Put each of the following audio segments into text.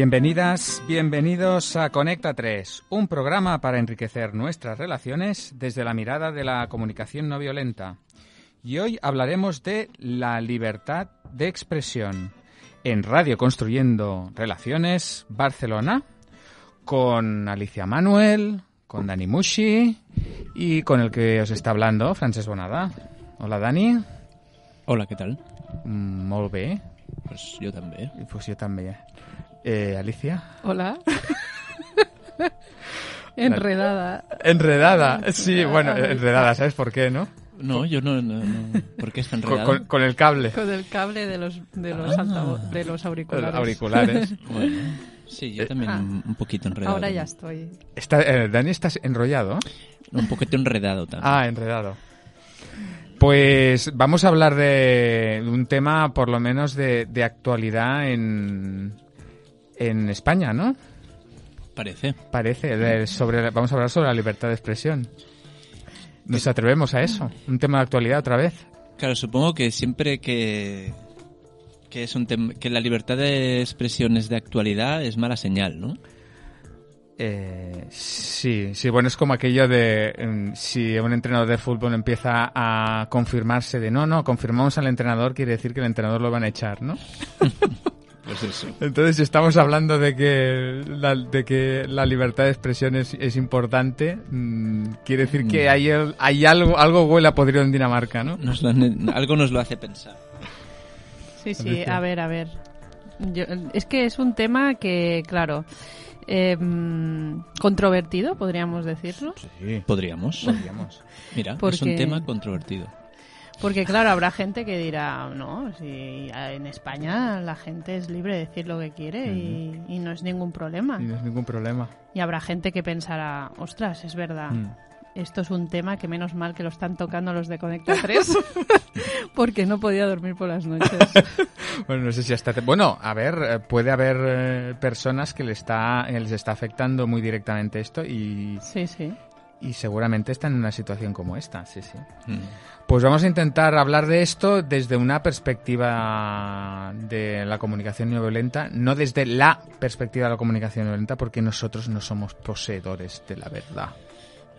Bienvenidas, bienvenidos a Conecta 3, un programa para enriquecer nuestras relaciones desde la mirada de la comunicación no violenta. Y hoy hablaremos de la libertad de expresión en Radio Construyendo Relaciones Barcelona con Alicia Manuel, con Dani Mushi y con el que os está hablando, Francesc Bonada. Hola, Dani. Hola, què tal? Mm, Molt bé. Pues jo també. Pues yo también. Eh, Alicia. Hola. enredada. Enredada. Sí, bueno, enredada, ¿sabes por qué, no? No, yo no... no, no. ¿Por qué está Con, enredado? con- con el cable. Con el cable de los, de los, Ah. altavo- de los auriculares. Auriculares. Bueno, sí, yo también Ah. un poquito enredado. Ahora ya estoy. Está, eh, Dani, ¿estás enrollado? Un poquito enredado también. Ah, enredado. Pues vamos a hablar de un tema, por lo menos, de, de actualidad en, en España, ¿no? Parece. Parece. de- sobre, vamos a hablar sobre la libertad de expresión. ¿Nos atrevemos a eso? Un tema de actualidad otra vez. Claro, supongo que siempre que que es un que la libertad de expresión es de actualidad es mala señal, ¿no? Eh, sí, sí, bueno, es como aquello de mm, si un entrenador de fútbol empieza a confirmarse de no, no, confirmamos al entrenador, quiere decir que el entrenador lo van a echar, ¿no? Pues eso. Entonces, si estamos hablando de que la, de que la libertad de expresión es, es importante, mm, quiere decir que hay, el- hay algo, algo huele a podrido en Dinamarca, ¿no? Nos lo han- algo nos lo hace pensar. Sí, sí, a ver, a ver. Yo- es que es un tema que, claro, eh, mm, controvertido, podríamos decirlo. Sí, Podríamos. podríamos. Mira, es un tema controvertido. Porque, claro, habrá gente que dirá, no, si en España la gente es libre de decir lo que quiere y, y no es ningún problema. Y no es ningún problema. Y habrá gente que pensará, ostras, es verdad, Mm. esto es un tema que menos mal que lo están tocando los de Conecta 3, porque no podía dormir por las noches. Bueno, no sé si hasta... te- Bueno, a ver, eh, puede haber eh, personas que le está, eh, les está afectando muy directamente esto y, Sí, sí. y seguramente están en una situación como esta, sí, sí. Mm. Pues vamos a intentar hablar de esto desde una perspectiva de la comunicación no violenta, no desde la perspectiva de la comunicación no violenta, porque nosotros no somos poseedores de la verdad.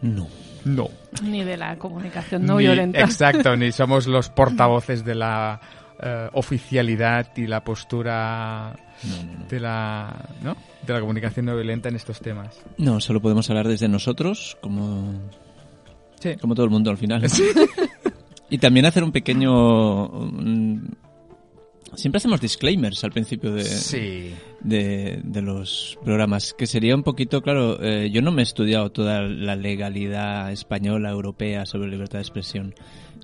No. No. Ni de la comunicación no Ni- violenta. Exacto, ni somos los portavoces de la eh, oficialidad y la postura No, no, no. de la, ¿no? de la comunicación no violenta en estos temas. No, solo podemos hablar desde nosotros, como Sí. como todo el mundo al final. Y también hacer un pequeño... Siempre hacemos disclaimers al principio de, Sí. de, de los programas, que sería un poquito, claro, eh, yo no me he estudiado toda la legalidad española, europea sobre libertad de expresión,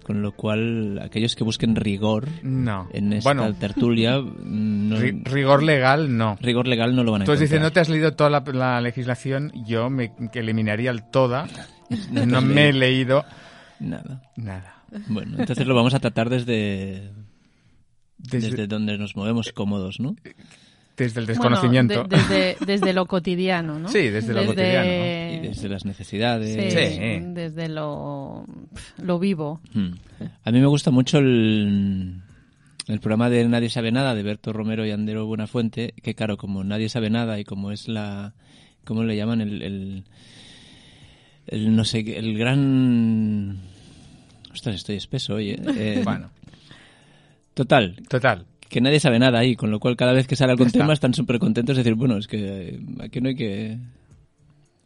con lo cual aquellos que busquen rigor No. en esta bueno, tertulia, mm, no- rigor legal no. rigor legal no lo van a Tú encontrar. dices, no te has leído toda la, la legislación, yo me que eliminaría el toda. No me he leído Nada. nada. Bueno, entonces lo vamos a tratar desde, Desde, desde donde nos movemos cómodos, ¿no? desde el Bueno, desconocimiento. de- desde, desde lo cotidiano, ¿no? Sí, desde lo cotidiano, Y desde las necesidades. Sí, Sí. desde lo, lo vivo. Mm. A mí me gusta mucho el, el programa de Nadie sabe nada de Berto Romero y Andero Buenafuente, que claro, como nadie sabe nada y como es la, ¿cómo le llaman? El, el, el no sé, qué- el gran... Ostras, estoy espeso, oye. Eh, Bueno, Total, total. que nadie sabe nada ahí, con lo cual cada vez que sale algún tema están súper contentos de decir, bueno, es que eh, aquí no hay que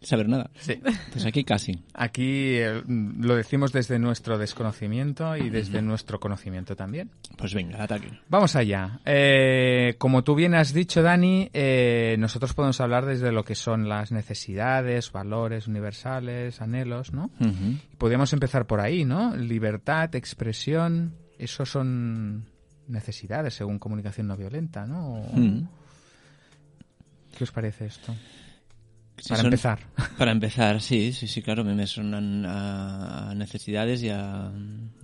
saber nada. Sí. Pues aquí casi. Aquí eh, lo decimos desde nuestro desconocimiento y desde nuestro conocimiento también. Pues venga, ataque. Vamos allá. Eh, como tú bien has dicho, Dani, eh, nosotros podemos hablar desde lo que son las necesidades, valores universales, anhelos, ¿no? Podríamos empezar por ahí, ¿no? Libertad, expresión, eso son necesidades según comunicación no violenta, ¿no? O-. ¿Qué os parece esto? Para son- empezar. Para empezar, sí, sí, sí, claro, me, me suenan a, a necesidades y a,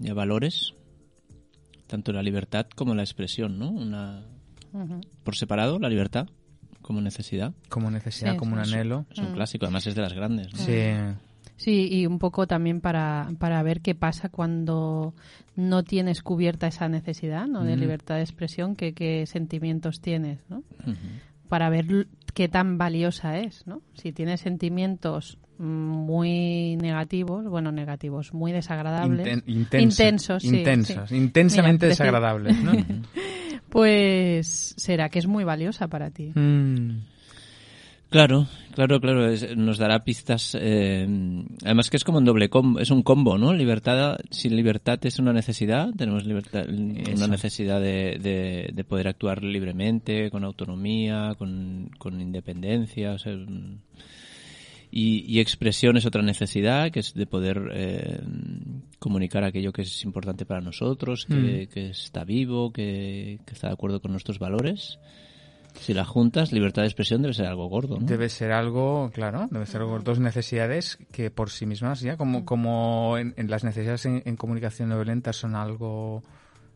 y a valores, tanto la libertad como la expresión, ¿no? Una, por separado, la libertad como necesidad. Como necesidad, Sí, como un anhelo. Es un clásico, además es de las grandes. ¿no? Sí. Sí, y un poco también para, para ver qué pasa cuando no tienes cubierta esa necesidad ¿no? de Mm. libertad de expresión, qué, qué sentimientos tienes, ¿no? Para ver qué tan valiosa es, ¿no? Si tienes sentimientos muy negativos, bueno, negativos, muy desagradables, Inten- intenso- intensos, sí, intensos, sí. intensamente Mira, desagradables, ¿no? pues será que es muy valiosa para ti. Mm. Claro, claro, claro, es- nos dará pistas. eh, además que es como un doble combo, es un combo, ¿no? Libertad, si libertad es una necesidad, tenemos libertad, Eso. una necesidad de, de- de poder actuar libremente, con autonomía, con, con independencia, o sea, mm, y, y expresión es otra necesidad, que es de poder eh, comunicar aquello que es importante para nosotros, que, que está vivo, que, que está de acuerdo con nuestros valores. Si la juntas, libertad de expresión debe ser algo gordo, ¿no? Debe ser algo, claro, debe ser algo, dos necesidades que por sí mismas ya, como, como en, en las necesidades en, en comunicación no violenta son algo,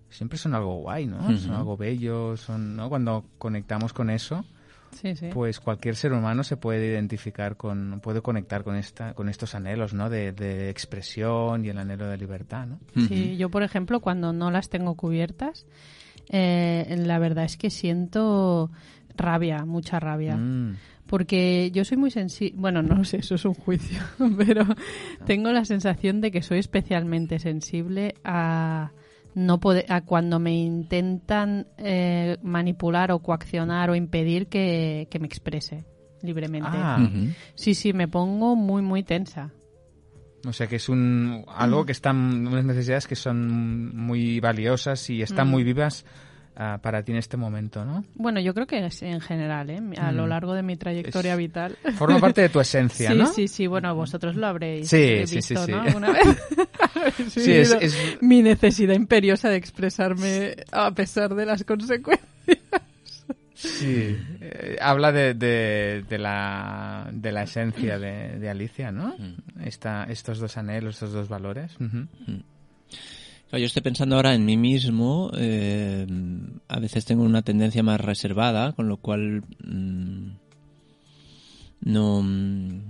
siempre son algo guay, ¿no? Son Ujú. algo bello, son, ¿no? Cuando conectamos con eso, Sí, sí. pues cualquier ser humano se puede identificar con, puede conectar con esta, con estos anhelos, ¿no? De, de expresión y el anhelo de libertad, ¿no? Sí, yo por ejemplo cuando no las tengo cubiertas, eh, la verdad es que siento rabia, mucha rabia. Mm. Porque yo soy muy sensible, bueno, no lo sé, eso es un juicio, pero tengo la sensación de que soy especialmente sensible a no poder, a cuando me intentan eh, manipular o coaccionar o impedir que, que me exprese libremente. Ah. Sí, sí, me pongo muy, muy tensa. O sea que es un algo que están unas necesidades que son muy valiosas y están Mm. muy vivas ah, para ti en este momento, ¿no? Bueno, yo creo que es en general, ¿eh? a lo Mm. largo de mi trayectoria Es- vital. Forma parte de tu esencia, sí, ¿no? sí, sí, bueno, vosotros lo habréis Sí, eh, sí, visto, sí, sí. ¿no? Alguna vez. Habéis Sí, es- vivido es- Mi necesidad imperiosa de expresarme a pesar de las consecuencias. Sí, eh, habla de, de, de la, de la esencia de, de Alicia, ¿no? Esta, estos dos anhelos, estos dos valores. Claro, yo estoy pensando ahora en mí mismo. eh, a veces tengo una tendencia más reservada, con lo cual mm, no mm,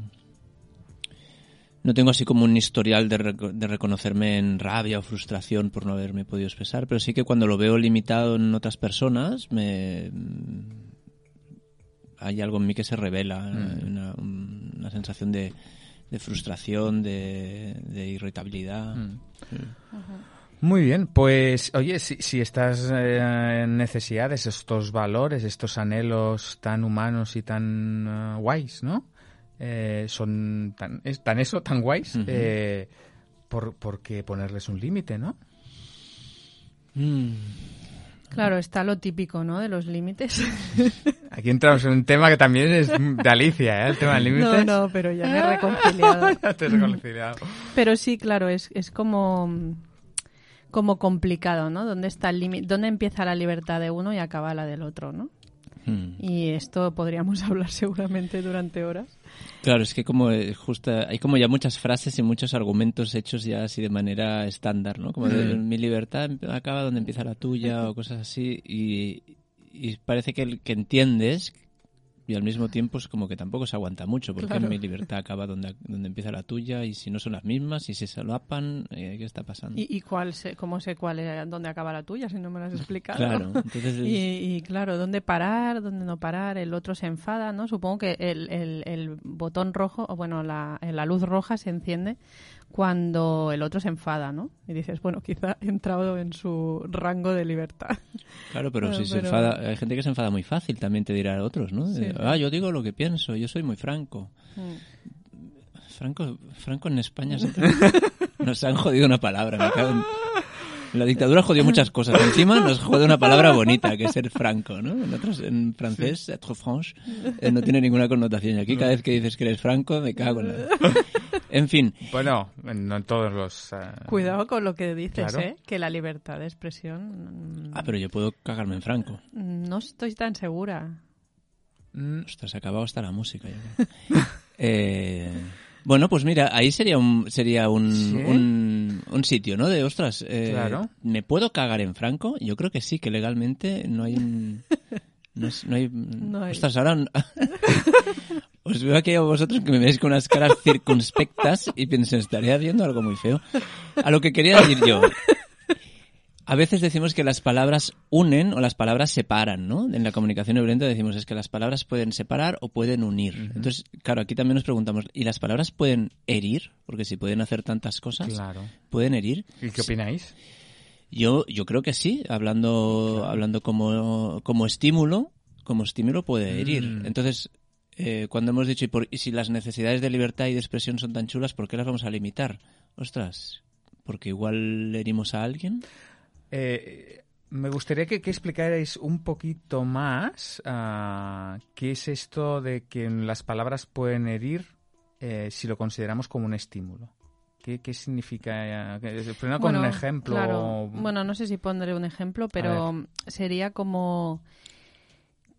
no tengo así como un historial de, reco- de reconocerme en rabia o frustración por no haberme podido expresar, pero sí que cuando lo veo limitado en otras personas me mm, hay algo en mí que se revela, una, una sensación de, de frustración, de, de irritabilidad. Muy bien, pues oye, si, si estas eh, necesidades, estos valores, estos anhelos tan humanos y tan eh, guays, ¿no? Eh, son tan, es, tan eso, tan guays, eh, por, ¿por qué ponerles un límite, no? Mm. Claro, está lo típico, ¿no? De los límites. Aquí entramos en un tema que también es de Alicia, ¿eh? El tema de no, límites. no, pero ya me he reconciliado. Ya te he reconciliado. Pero sí, claro, es, es como, como complicado, ¿no? ¿Dónde está el límite? ¿Dónde empieza la libertad de uno y acaba la del otro, no? Mm. Y esto podríamos hablar seguramente durante horas. Claro, es que como eh, justo hay como ya muchas frases y muchos argumentos hechos ya así de manera estándar, ¿no? Como de, mi libertad acaba donde empieza la tuya o cosas así y, y parece que, el- que entiendes y al mismo tiempo es como que tampoco se aguanta mucho porque Claro. mi libertad acaba donde, donde empieza la tuya y si no son las mismas y si se solapan, eh, ¿qué está pasando? ¿Y, y cuál sé, cómo sé cuál es, dónde acaba la tuya si no me lo has explicado? Claro, entonces es- Y, y, claro, dónde parar, dónde no parar, el otro se enfada, ¿no? Supongo que el, el, el botón rojo, o bueno, la, la luz roja se enciende cuando el otro se enfada, ¿no? Y dices, bueno, quizá he entrado en su rango de libertad. Claro, pero si se enfada, hay gente que se enfada muy fácil, también te dirá otros, ¿no? Sí, De, sí. Ah, yo digo lo que pienso, yo soy muy franco. Mm. Franco, Franco en España se- nos han jodido una palabra. me cago en- La dictadura jodió muchas cosas. Encima nos jode una palabra bonita, que es ser franco, ¿no? En, otros, en francés, être franche, eh, no tiene ninguna connotación. Y aquí cada vez que dices que eres franco, me cago en la... En fin, Bueno, no en todos los... eh, Cuidado con lo que dices, Claro. ¿eh? Que la libertad de expresión... mm, ah, pero yo puedo cagarme en franco. No estoy tan segura. mm, Ostras, ha acabado hasta la música. ya. Eh, bueno, pues mira, ahí sería un sería un, ¿Sí? un, un sitio, ¿no? De, ostras, eh, Claro. ¿me puedo cagar en franco? Yo creo que sí, que legalmente no hay un... No, es- no hay, No hay. Ostras, ahora... Os veo aquí a vosotros que me veis con unas caras circunspectas y pienso, estaría viendo algo muy feo. A lo que quería decir yo... A veces decimos que las palabras unen o las palabras separan, ¿no? En la comunicación violenta decimos es que las palabras pueden separar o pueden unir. Entonces, claro, aquí también nos preguntamos, ¿y las palabras pueden herir? Porque si pueden hacer tantas cosas, Claro. ¿pueden herir? ¿Y qué opináis? Yo, yo creo que sí, hablando, hablando como, como estímulo, como estímulo puede herir. Mm. Entonces, eh, cuando hemos dicho, ¿y, por- y si las necesidades de libertad y de expresión son tan chulas, ¿por qué las vamos a limitar? Ostras, porque igual herimos a alguien. Eh, me gustaría que, que explicarais un poquito más ah, qué es esto de que las palabras pueden herir eh, si lo consideramos como un estímulo. ¿Qué, qué significa? eh, Primero con un Bueno, ejemplo. claro. Bueno, no sé si pondré un ejemplo, pero sería como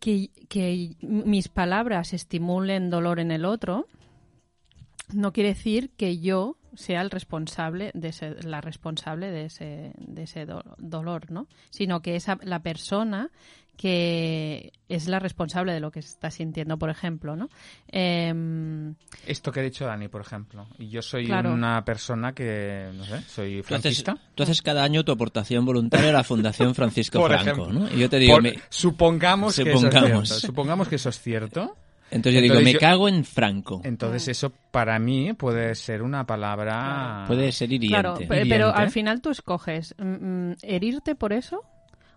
que, que mis palabras estimulen dolor en el otro. No quiere decir que yo sea el responsable de ese, la responsable de ese, de ese do- dolor, ¿no? Sino que es la persona que es la responsable de lo que está sintiendo, por ejemplo, ¿no? Em, Esto que ha dicho Dani, por ejemplo. Y yo soy Claro. una persona que, no sé, soy Tú haces, franquista. tú haces cada año tu aportación voluntaria a la Fundación Francisco Por Franco, ejemplo. ¿no? Y yo te digo, Por- me- supongamos, que eso Supongamos. es cierto. Supongamos que eso es cierto. Entonces yo digo, entonces me yo- cago en Franco. Entonces eso para mí puede ser una palabra... Puede ser hiriente. Claro, pe- pero, Hiriente. al final tú escoges mm, mm, herirte por eso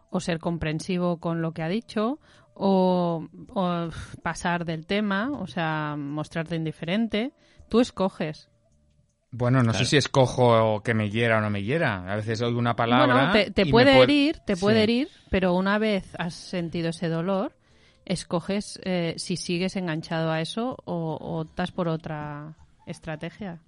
o ser comprensivo con lo que ha dicho o, o pasar del tema, o sea, mostrarte indiferente. Tú escoges. Bueno, no Claro. sé si escojo que me hiera o no me hiera. A veces oigo una palabra. bueno, te, te puede puede- herir, te puede Sí. herir, pero una vez has sentido ese dolor, escoges eh, si sigues enganchado a eso o, o optas por otra estrategia.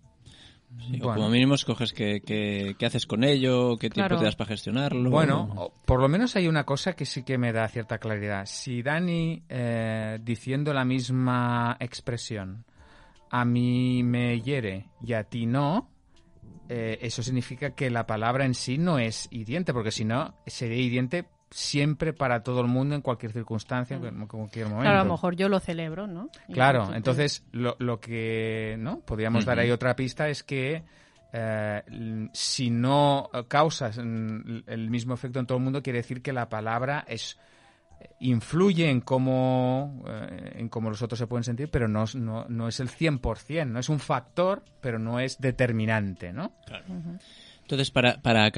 Sí, o Bueno. como mínimo escoges qué, qué- qué haces con ello, qué tiempo Claro. te das para gestionarlo. Bueno, por lo menos hay una cosa que sí que me da cierta claridad. Si Dani, eh, diciendo la misma expresión, a mí me hiere y a ti no, eh, eso significa que la palabra en sí no es hiriente, porque si no, sería hiriente siempre para todo el mundo en cualquier circunstancia, en cualquier momento. Claro, a lo mejor yo lo celebro, ¿no? Y Claro, entonces, entonces lo, lo que no podríamos dar ahí otra pista es que eh, si no eh, causas el mismo efecto en todo el mundo, quiere decir que la palabra es influye en cómo eh, en cómo los otros se pueden sentir, pero no, es- no, no es el 100%, no es un factor, pero no es determinante, ¿no? Entonces, para, para,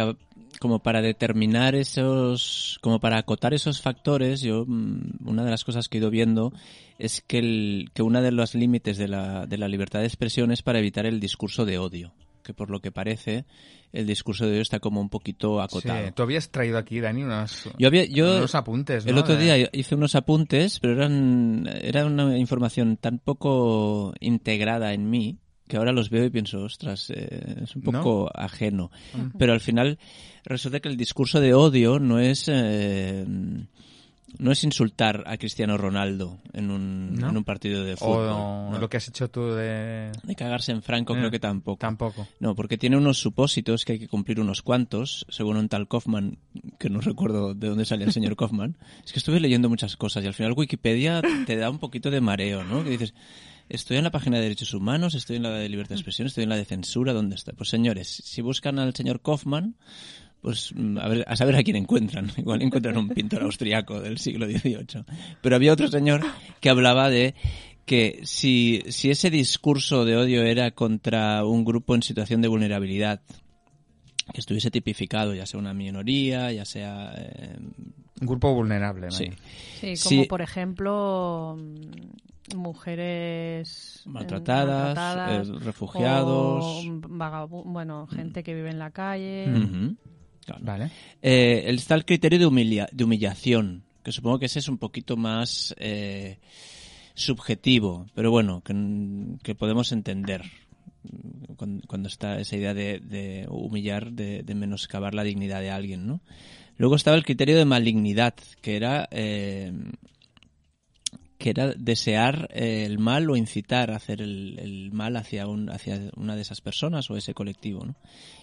como para determinar esos, como para acotar esos factores, yo, mm, una de las cosas que he ido viendo es que, el, que una de los límites de la, de la libertad de expresión es para evitar el discurso de odio. Que por lo que parece, el discurso de odio está como un poquito acotado. Sí, tú habías traído aquí, Dani, unos, Yo había, yo, unos apuntes, ¿no? El otro día hice unos apuntes, pero eran era una información tan poco integrada en mí que ahora los veo y pienso, ostras, eh, es un ¿No? poco ajeno. Pero al final resulta que el discurso de odio no es eh, no es insultar a Cristiano Ronaldo en un, ¿No? en un partido de fútbol. O no. lo que has hecho tú de... De cagarse en Franco Eh, creo que tampoco. Tampoco. No, porque tiene unos supósitos que hay que cumplir unos cuantos, según un tal Kaufman, que no recuerdo de dónde sale el señor Kaufman. Es que estuve leyendo muchas cosas y al final Wikipedia te da un poquito de mareo, ¿no? Que dices, estoy en la página de derechos humanos, estoy en la de libertad de expresión, estoy en la de censura, ¿dónde está? Pues señores, si buscan al señor Kaufman, pues mm, a, ver, a saber a quién encuentran. Igual encuentran un pintor austriaco del siglo XVIII. Pero había otro señor que hablaba de que si, si ese discurso de odio era contra un grupo en situación de vulnerabilidad, que estuviese tipificado, ya sea una minoría, ya sea... eh, Un grupo vulnerable, ¿no? sí. Sí, Sí. como por ejemplo mm, mujeres eh, Maltratadas, maltratadas, eh, refugiados. o bueno, gente que vive en la calle. Ujú. Claro. Vale. Eh, el- está el criterio de, humilia- de humillación, que supongo que ese es un poquito más eh, subjetivo, pero bueno, que, que podemos entender mm, cuando, cuando está esa idea de, de humillar, de, de menoscabar la dignidad de alguien, ¿no? Luego estaba el criterio de malignidad, que era eh, que era desear eh, el mal o incitar a hacer el, el mal hacia, un, hacia una de esas personas o ese colectivo. ¿no?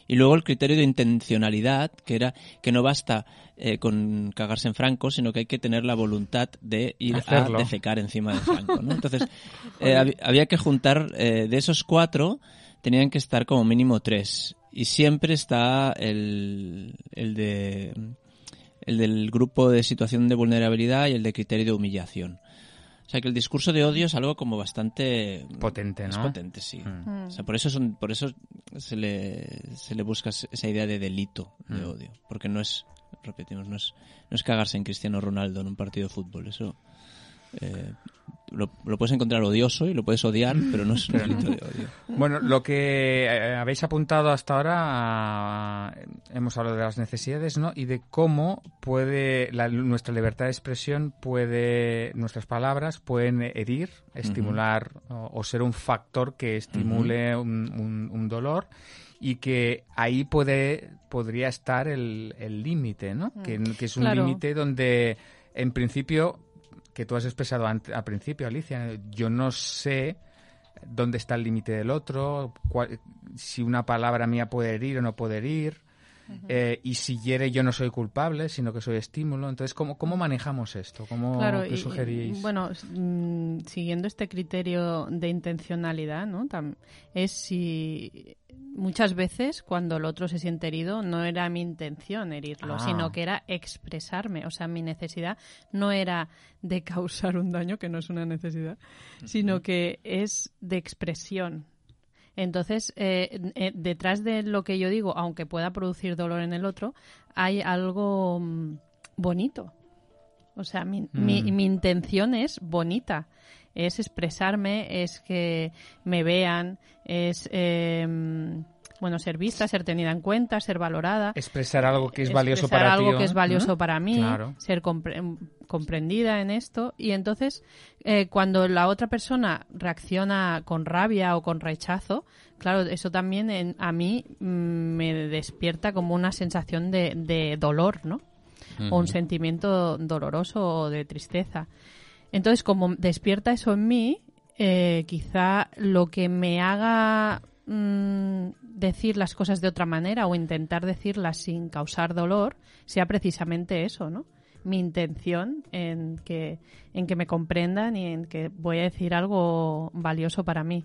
Y luego el criterio de intencionalidad, que era que no basta eh, con cagarse en Franco, sino que hay que tener la voluntad de ir Hacerlo. a defecar encima de Franco. ¿no? Entonces, hab- había que juntar, de esos cuatro, tenían que estar como mínimo tres. y siempre está el, el de el del grupo de situación de vulnerabilidad y el de criterio de humillación. O sea que el discurso de odio es algo como bastante potente, ¿no? Es potente, sí. Mm. O sea, por eso son, por eso se le, se le busca esa idea de delito de Mm. odio, porque no es, repetimos, no es, no es cagarse en Cristiano Ronaldo en un partido de fútbol, eso eh, lo, lo puedes encontrar odioso y lo puedes odiar, pero no es un delito de odio. Bueno, lo que eh, habéis apuntado hasta ahora, ah, hemos hablado de las necesidades, ¿no? Y de cómo puede la- nuestra libertad de expresión puede, nuestras palabras pueden herir, estimular o, o ser un factor que estimule un, un- un dolor y que ahí puede podría estar el el límite, ¿no? Que, que es un Claro. límite donde, en principio, que tú has expresado al principio, Alicia, yo no sé dónde está el límite del otro, si una palabra mía puede herir o no puede herir, eh, y si hiere yo no soy culpable, sino que soy estímulo. Entonces, ¿cómo, cómo manejamos esto? ¿Cómo Claro, qué y- sugerís? bueno, mm, siguiendo este criterio de intencionalidad, ¿no? Tam- es si muchas veces cuando el otro se siente herido no era mi intención herirlo, Ah. sino que era expresarme, o sea, mi necesidad no era de causar un daño, que no es una necesidad, sino que es de expresión. Entonces, eh, eh, detrás de lo que yo digo, aunque pueda producir dolor en el otro, hay algo mm, bonito. O sea, mi, mi, Mm. mi intención es bonita. Es expresarme, es que me vean, es, eh, bueno, ser vista, ser tenida en cuenta, ser valorada. Expresar algo que es valioso expresar para algo que es valioso ¿no? para mí, Claro. ser compre- comprendida en esto. Y entonces, eh, cuando la otra persona reacciona con rabia o con rechazo, claro, eso también en- a mí mm, me despierta como una sensación de, de dolor, ¿no? O un sentimiento doloroso o de tristeza. Entonces, como despierta eso en mí, eh, quizá lo que me haga mm, decir las cosas de otra manera o intentar decirlas sin causar dolor sea precisamente eso, ¿no? Mi intención en que, en que me comprendan y en que voy a decir algo valioso para mí.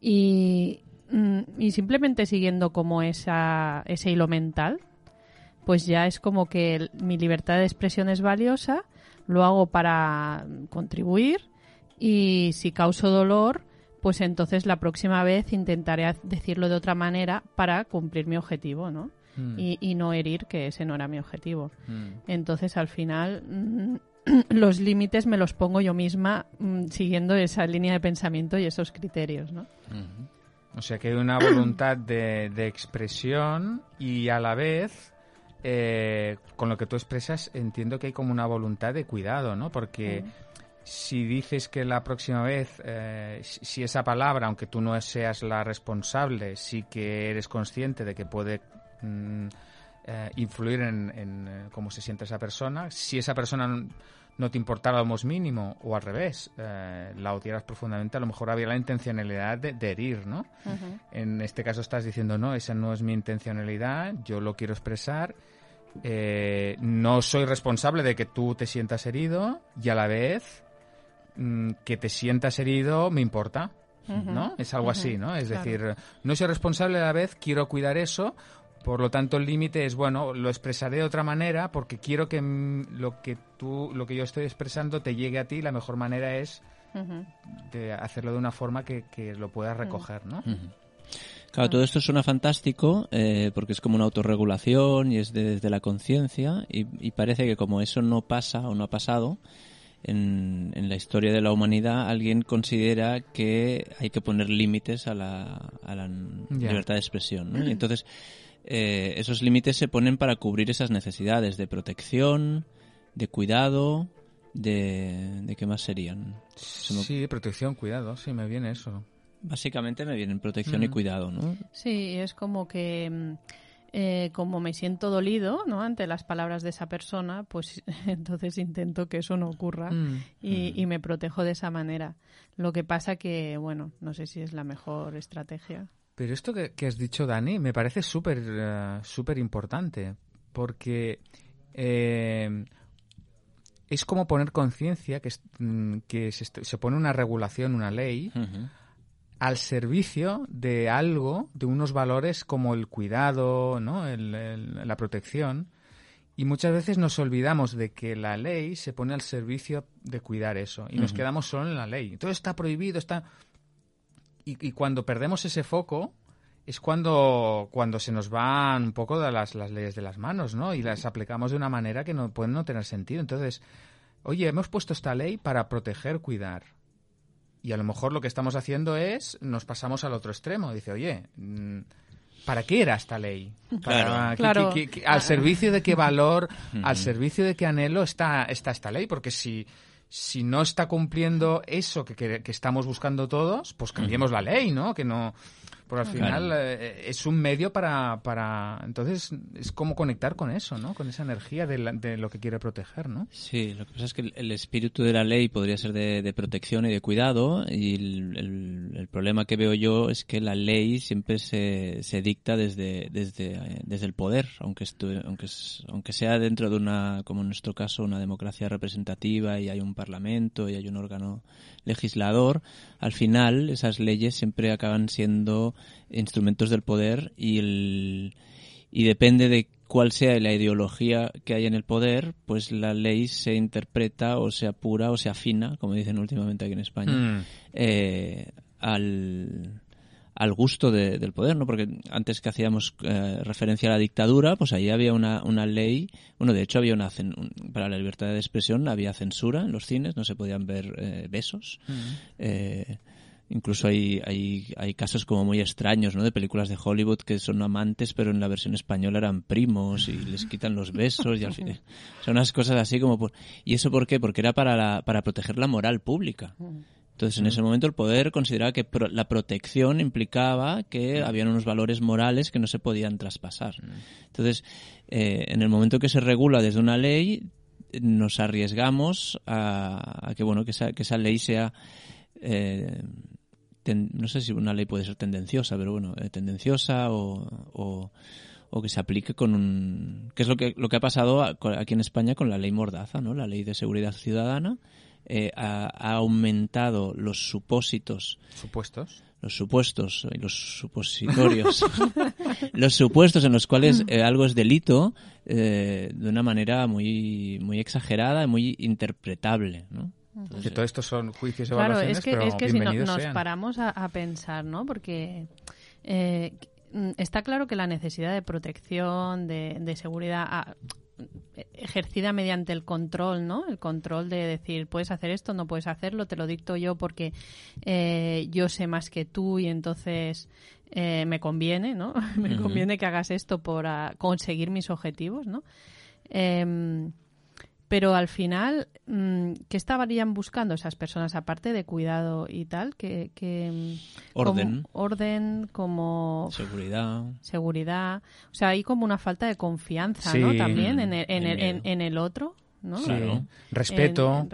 Y, mm, y simplemente siguiendo como esa, ese hilo mental, pues ya es como que mi libertad de expresión es valiosa, lo hago para contribuir y si causo dolor, pues entonces la próxima vez intentaré decirlo de otra manera para cumplir mi objetivo, ¿no? Mm. Y, y no herir, que ese no era mi objetivo. Mm. Entonces, al final, mm, los límites me los pongo yo misma siguiendo esa línea de pensamiento y esos criterios, ¿no? O sea que hay una voluntad de, de expresión y a la vez, eh, con lo que tú expresas, entiendo que hay como una voluntad de cuidado, ¿no? Porque si dices que la próxima vez, eh, si esa palabra, aunque tú no seas la responsable, sí que eres consciente de que puede mm, eh, influir en, en, eh, cómo se siente esa persona, si esa persona no te importara lo más mínimo, o al revés, eh, la odiaras profundamente, a lo mejor había la intencionalidad de, de herir, ¿no? En este caso estás diciendo, no, esa no es mi intencionalidad, yo lo quiero expresar, no soy responsable de que tú te sientas herido y a la vez mm, que te sientas herido me importa, ¿no? Es algo así, ¿no? Es claro. decir, no soy responsable a la vez, quiero cuidar eso, por lo tanto el límite es, bueno, lo expresaré de otra manera porque quiero que mm, lo que tú, lo que yo estoy expresando te llegue a ti, la mejor manera es Ujú. de hacerlo de una forma que, que lo puedas recoger, ¿no? Claro, todo esto suena fantástico eh, porque es como una autorregulación y es de- desde la conciencia y, y parece que como eso no pasa o no ha pasado en, en la historia de la humanidad, alguien considera que hay que poner límites a la, a la libertad de expresión. ¿no? Y entonces eh, esos límites se ponen para cubrir esas necesidades de protección, de cuidado, de, de qué más serían. Se me- Sí, protección, cuidado, sí, me viene eso. Básicamente me vienen protección y Mm. cuidado, ¿no? Sí, es como que mm, eh, como me siento dolido ¿no? ante las palabras de esa persona, pues entonces intento que eso no ocurra Mm. y, y me protejo de esa manera. Lo que pasa que, bueno, no sé si es la mejor estrategia. Pero esto que, que has dicho, Dani, me parece súper eh, súper importante, porque eh, es como poner conciencia, que, es- mm, que se, pone una regulación, una ley. Al servicio de algo, de unos valores como el cuidado, ¿no? la protección. Y muchas veces nos olvidamos de que la ley se pone al servicio de cuidar eso y nos quedamos solo en la ley. Todo está prohibido, está... Y, cuando perdemos ese foco es cuando, cuando se nos van un poco de las, las leyes de las manos, ¿no? Y las aplicamos de una manera que no pueden no tener sentido. Entonces, oye, hemos puesto esta ley para proteger, cuidar. Y a lo mejor lo que estamos haciendo es, nos pasamos al otro extremo. Dice, oye, mm, ¿para qué era esta ley? claro. ¿Al servicio de qué valor, al servicio de qué anhelo está, está esta ley? Porque si, si no está cumpliendo eso que, que, que estamos buscando todos, pues cambiemos la ley, ¿no? Que no porque al final eh, es un medio para, para... Entonces es como conectar con eso, ¿no? Con esa energía de, de, lo que quiere proteger, ¿no? Sí, lo que pasa es que el, espíritu de la ley podría ser de, protección y de cuidado y el, el, problema que veo yo es que la ley siempre se, se dicta desde, desde, desde el poder, aunque, aunque, aunque sea dentro de una, como en nuestro caso, una democracia representativa y hay un parlamento y hay un órgano legislador, al final esas leyes siempre acaban siendo instrumentos del poder y, el, y depende de cuál sea la ideología que hay en el poder, pues la ley se interpreta o se apura o se afina, como dicen últimamente aquí en España, mm. eh, al, al gusto del poder, ¿no? Porque antes que hacíamos eh, referencia a la dictadura, pues ahí había una, una ley, bueno, de hecho había una para la libertad de expresión había censura en los cines, no se podían ver eh, besos. Mm. Eh, incluso hay, hay, hay casos como muy extraños, ¿no? De películas de Hollywood que son amantes, pero en la versión española eran primos y les quitan los besos y al fin. Son unas cosas así como por... ¿Y eso por qué? Porque era para, la, para proteger la moral pública. Entonces, en ese momento el poder consideraba que la protección implicaba que habían unos valores morales que no se podían traspasar. Entonces, eh, en el momento que se regula desde una ley, nos arriesgamos a, que bueno que esa, que esa ley sea eh, no sé si una ley puede ser tendenciosa, pero bueno, eh, tendenciosa o, o, que se aplique con un... que es lo que, lo que ha pasado aquí en España con la ley Mordaza, ¿no? La ley de seguridad ciudadana, eh, ha, aumentado los supósitos. ¿Supuestos? Los supuestos y los supositorios. los supuestos en los cuales eh, algo es delito eh, de una manera muy, muy exagerada y muy interpretable, ¿no? Que todo esto son juicios y claro, evaluaciones, es que, pero es que si nos paramos a, pensar, ¿no? Porque está claro que la necesidad de protección, de, de seguridad, ah, ejercida mediante el control, ¿no? El control de decir, puedes hacer esto, no puedes hacerlo, te lo dicto yo porque eh, yo sé más que tú y entonces eh, me conviene, ¿no? me conviene que hagas esto por ah, conseguir mis objetivos, ¿no? Em, pero al final, mm, ¿qué estarían buscando esas personas aparte de cuidado y tal? Que, mm, orden. Como, orden, como... Seguridad. Seguridad. O sea, hay como una falta de confianza, ¿no? También en el, en, el, en, el otro. ¿no? Respeto.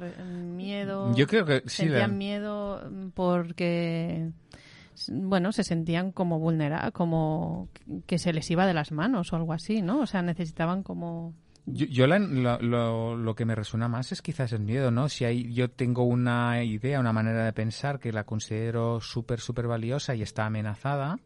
miedo. Yo creo que sí. Sentían miedo porque bueno, se sentían como vulnerados, como que se les iba de las manos o algo así, ¿no? O sea, necesitaban como yo, lo, lo, que me resuena más es quizás el miedo, ¿no? Si hay, yo tengo una idea, una manera de pensar que la considero súper, súper valiosa y está amenazada,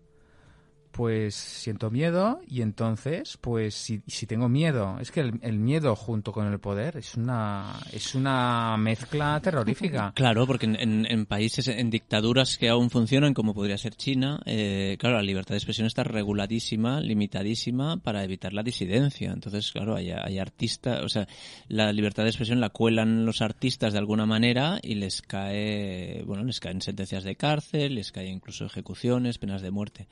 pues siento miedo y entonces, pues si, si tengo miedo, es que el, miedo junto con el poder es una, es una mezcla terrorífica. Claro, porque en, países, en dictaduras que aún funcionan, como podría ser China, eh, claro, la libertad de expresión está reguladísima, limitadísima para evitar la disidencia. Entonces, claro, hay, artistas, o sea, la libertad de expresión la cuelan los artistas de alguna manera y les cae, bueno, les caen sentencias de cárcel, les caen incluso ejecuciones, penas de muerte.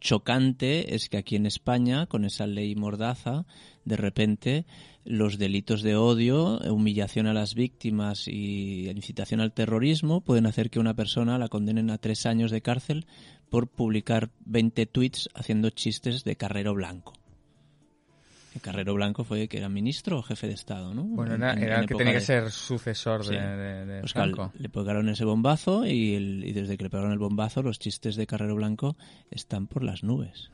Chocante es que aquí en España, con esa ley mordaza, de repente los delitos de odio, humillación a las víctimas y incitación al terrorismo pueden hacer que una persona la condenen a tres años de cárcel por publicar 20 tweets haciendo chistes de carrero blanco. Carrero Blanco fue que era ministro o jefe de Estado, ¿no? Bueno, era, el que tenía que ser sucesor de, pues le pegaron ese bombazo y, desde que le pegaron el bombazo los chistes de Carrero Blanco están por las nubes.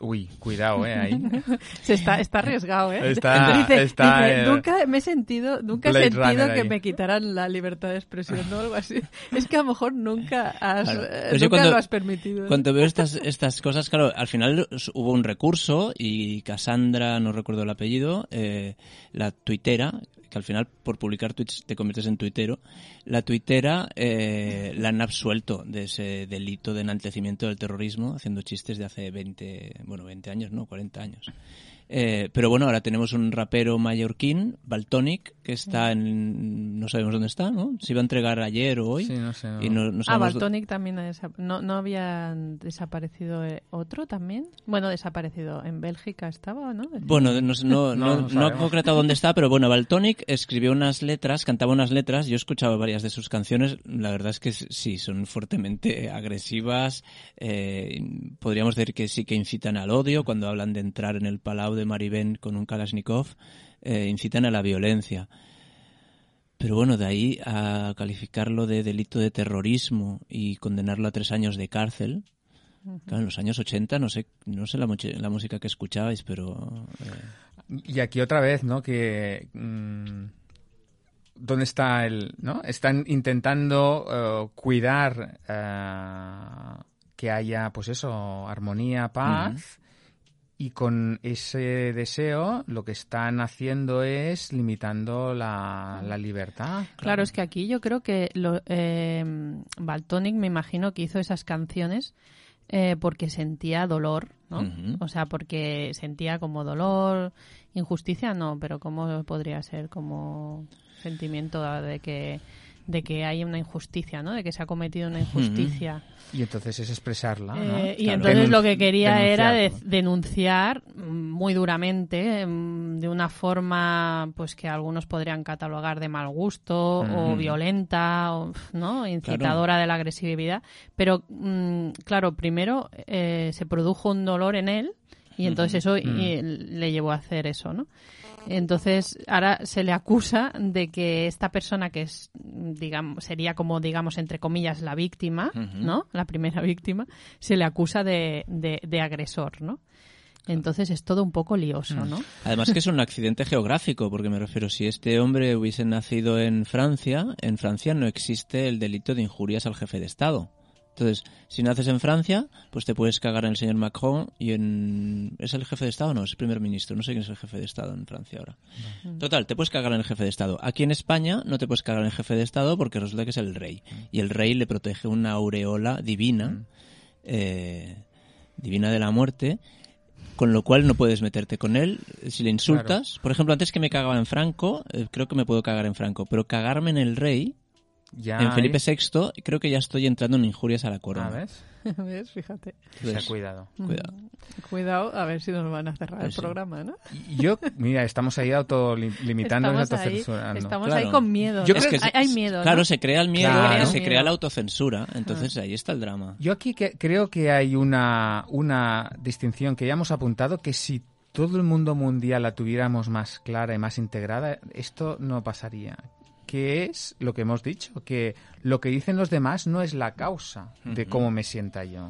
Uy, cuidado, ¿eh? Ahí. Se está, está arriesgado, ¿eh? Está- Dice- está, dice, eh, nunca me he sentido, nunca he sentido que ahí. me quitaran la libertad de expresión o algo así. Es que a lo mejor nunca has, Claro. eh, yo nunca cuando- lo has permitido. ¿no? Cuando veo estas, estas cosas, claro, al final hubo un recurso y Cassandra, no recuerdo el apellido, eh, la tuitera, que al final por publicar tweets te conviertes en tuitero, la tuitera eh, la han absuelto de ese delito de enaltecimiento del terrorismo, haciendo chistes de hace 20, bueno, 20 años, no, 40 años. Eh, pero bueno, ahora tenemos un rapero mallorquín, Baltonic, que está en... no sabemos dónde está, ¿no? Se iba a entregar ayer o hoy. Sí, no sé. Y no, no Ah, Baltonic también no, no había desaparecido eh, otro también. Bueno, desaparecido en Bélgica estaba, ¿no? Bueno, no, no, No, no, no no ha concretado dónde está, pero bueno, Baltonic escribió unas letras, cantaba unas letras, yo he escuchado varias de sus canciones, la verdad es que sí, son fuertemente agresivas, eh, podríamos decir que sí que incitan al odio cuando hablan de entrar en el palau de Maribén con un Kalashnikov, eh, incitan a la violencia. Pero bueno, de ahí a calificarlo de delito de terrorismo y condenarlo a tres años de cárcel, Claro, en los años 80, no sé, no sé la, la música que escuchabais, pero eh, Y aquí otra vez, ¿no? Que... mm, ¿Dónde está el...? ¿no? Están intentando eh, cuidar eh, que haya, pues eso, armonía, paz. Y con ese deseo lo que están haciendo es limitando la, la libertad. Claro, es que aquí yo creo que lo, eh, Baltonic me imagino que hizo esas canciones eh, porque sentía dolor, ¿no? O sea, porque sentía como dolor, injusticia no, pero ¿cómo podría ser como sentimiento de que de que hay una injusticia, ¿no? De que se ha cometido una injusticia. Y entonces es expresarla, ¿no? Eh, y Claro. entonces Denun- lo que quería era denunciar mm, muy duramente, mm, de una forma pues que algunos podrían catalogar de mal gusto o violenta, o, ¿no? incitadora de la agresividad. Pero mm, claro, primero eh, se produjo un dolor en él y entonces eso y- le llevó a hacer eso, ¿no? Entonces, ahora se le acusa de que esta persona que es, digamos, sería como, digamos, entre comillas, la víctima. ¿no? La primera víctima, se le acusa de, de, de agresor, ¿no? Entonces es todo un poco lioso, ¿no? además que es un accidente geográfico, porque me refiero, si este hombre hubiese nacido en Francia, en Francia no existe el delito de injurias al jefe de Estado. Entonces, si naces en Francia, pues te puedes cagar en el señor Macron y en... ¿Es el jefe de Estado? No, es el primer ministro. No sé quién es el jefe de Estado en Francia ahora. Total, te puedes cagar en el jefe de Estado. Aquí en España no te puedes cagar en el jefe de Estado porque resulta que es el rey. Y el rey le protege una aureola divina, eh, divina de la muerte, con lo cual no puedes meterte con él. Si le insultas, por ejemplo, antes que me cagaba en Franco, eh, creo que me puedo cagar en Franco, pero cagarme en el rey, Ya en Felipe hay- VI, creo que ya estoy entrando en injurias a la Ah, corona. ¿ves? ¿Ves? Fíjate. O sea, Entonces, cuidado. Cuidado. Cuidado, a ver si nos van a cerrar el sí. programa, ¿no? Yo, mira, estamos ahí autolimitando estamos ahí, autocensurando. estamos Claro. ahí con miedo. Yo ¿no? creo Es que hay, hay miedo, ¿no? Claro, se crea el miedo Claro. y se crea la autocensura. Entonces ahí está el drama. Yo aquí que- creo que hay una, una distinción que ya hemos apuntado, que si todo el mundo mundial la tuviéramos más clara y más integrada, esto no pasaría. Que es lo que hemos dicho, que lo que dicen los demás no es la causa de cómo me sienta yo,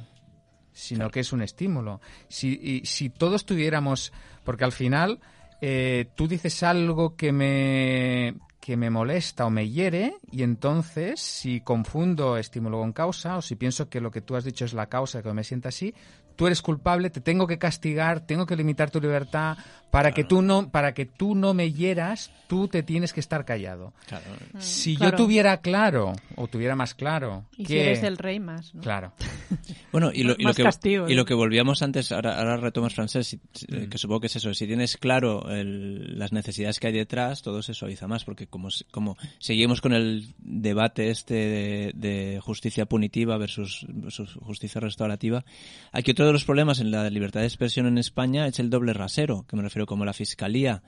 sino que es un estímulo. Si, y si todos tuviéramos, porque al final eh, tú dices algo que me que me molesta o me hiere y entonces si confundo estímulo con causa o si pienso que lo que tú has dicho es la causa de que me sienta así, tú eres culpable, te tengo que castigar, tengo que limitar tu libertad para que tú no para que tú no me hieras, tú te tienes que estar callado. Claro. Si claro. yo tuviera claro o tuviera más claro Y que si eres el rey más, ¿no? claro, Bueno, y lo, y que, castigo, y ¿no? lo que volvíamos antes, ahora, ahora retomas francés, si- Mm. que supongo que es eso. Si tienes claro el- las necesidades que hay detrás, todo se suaviza más, porque como, se- como seguimos con el debate este de, de justicia punitiva versus, versus justicia restaurativa, aquí otro de los problemas en la libertad de expresión en España es el doble rasero, que me refiero como la fiscalía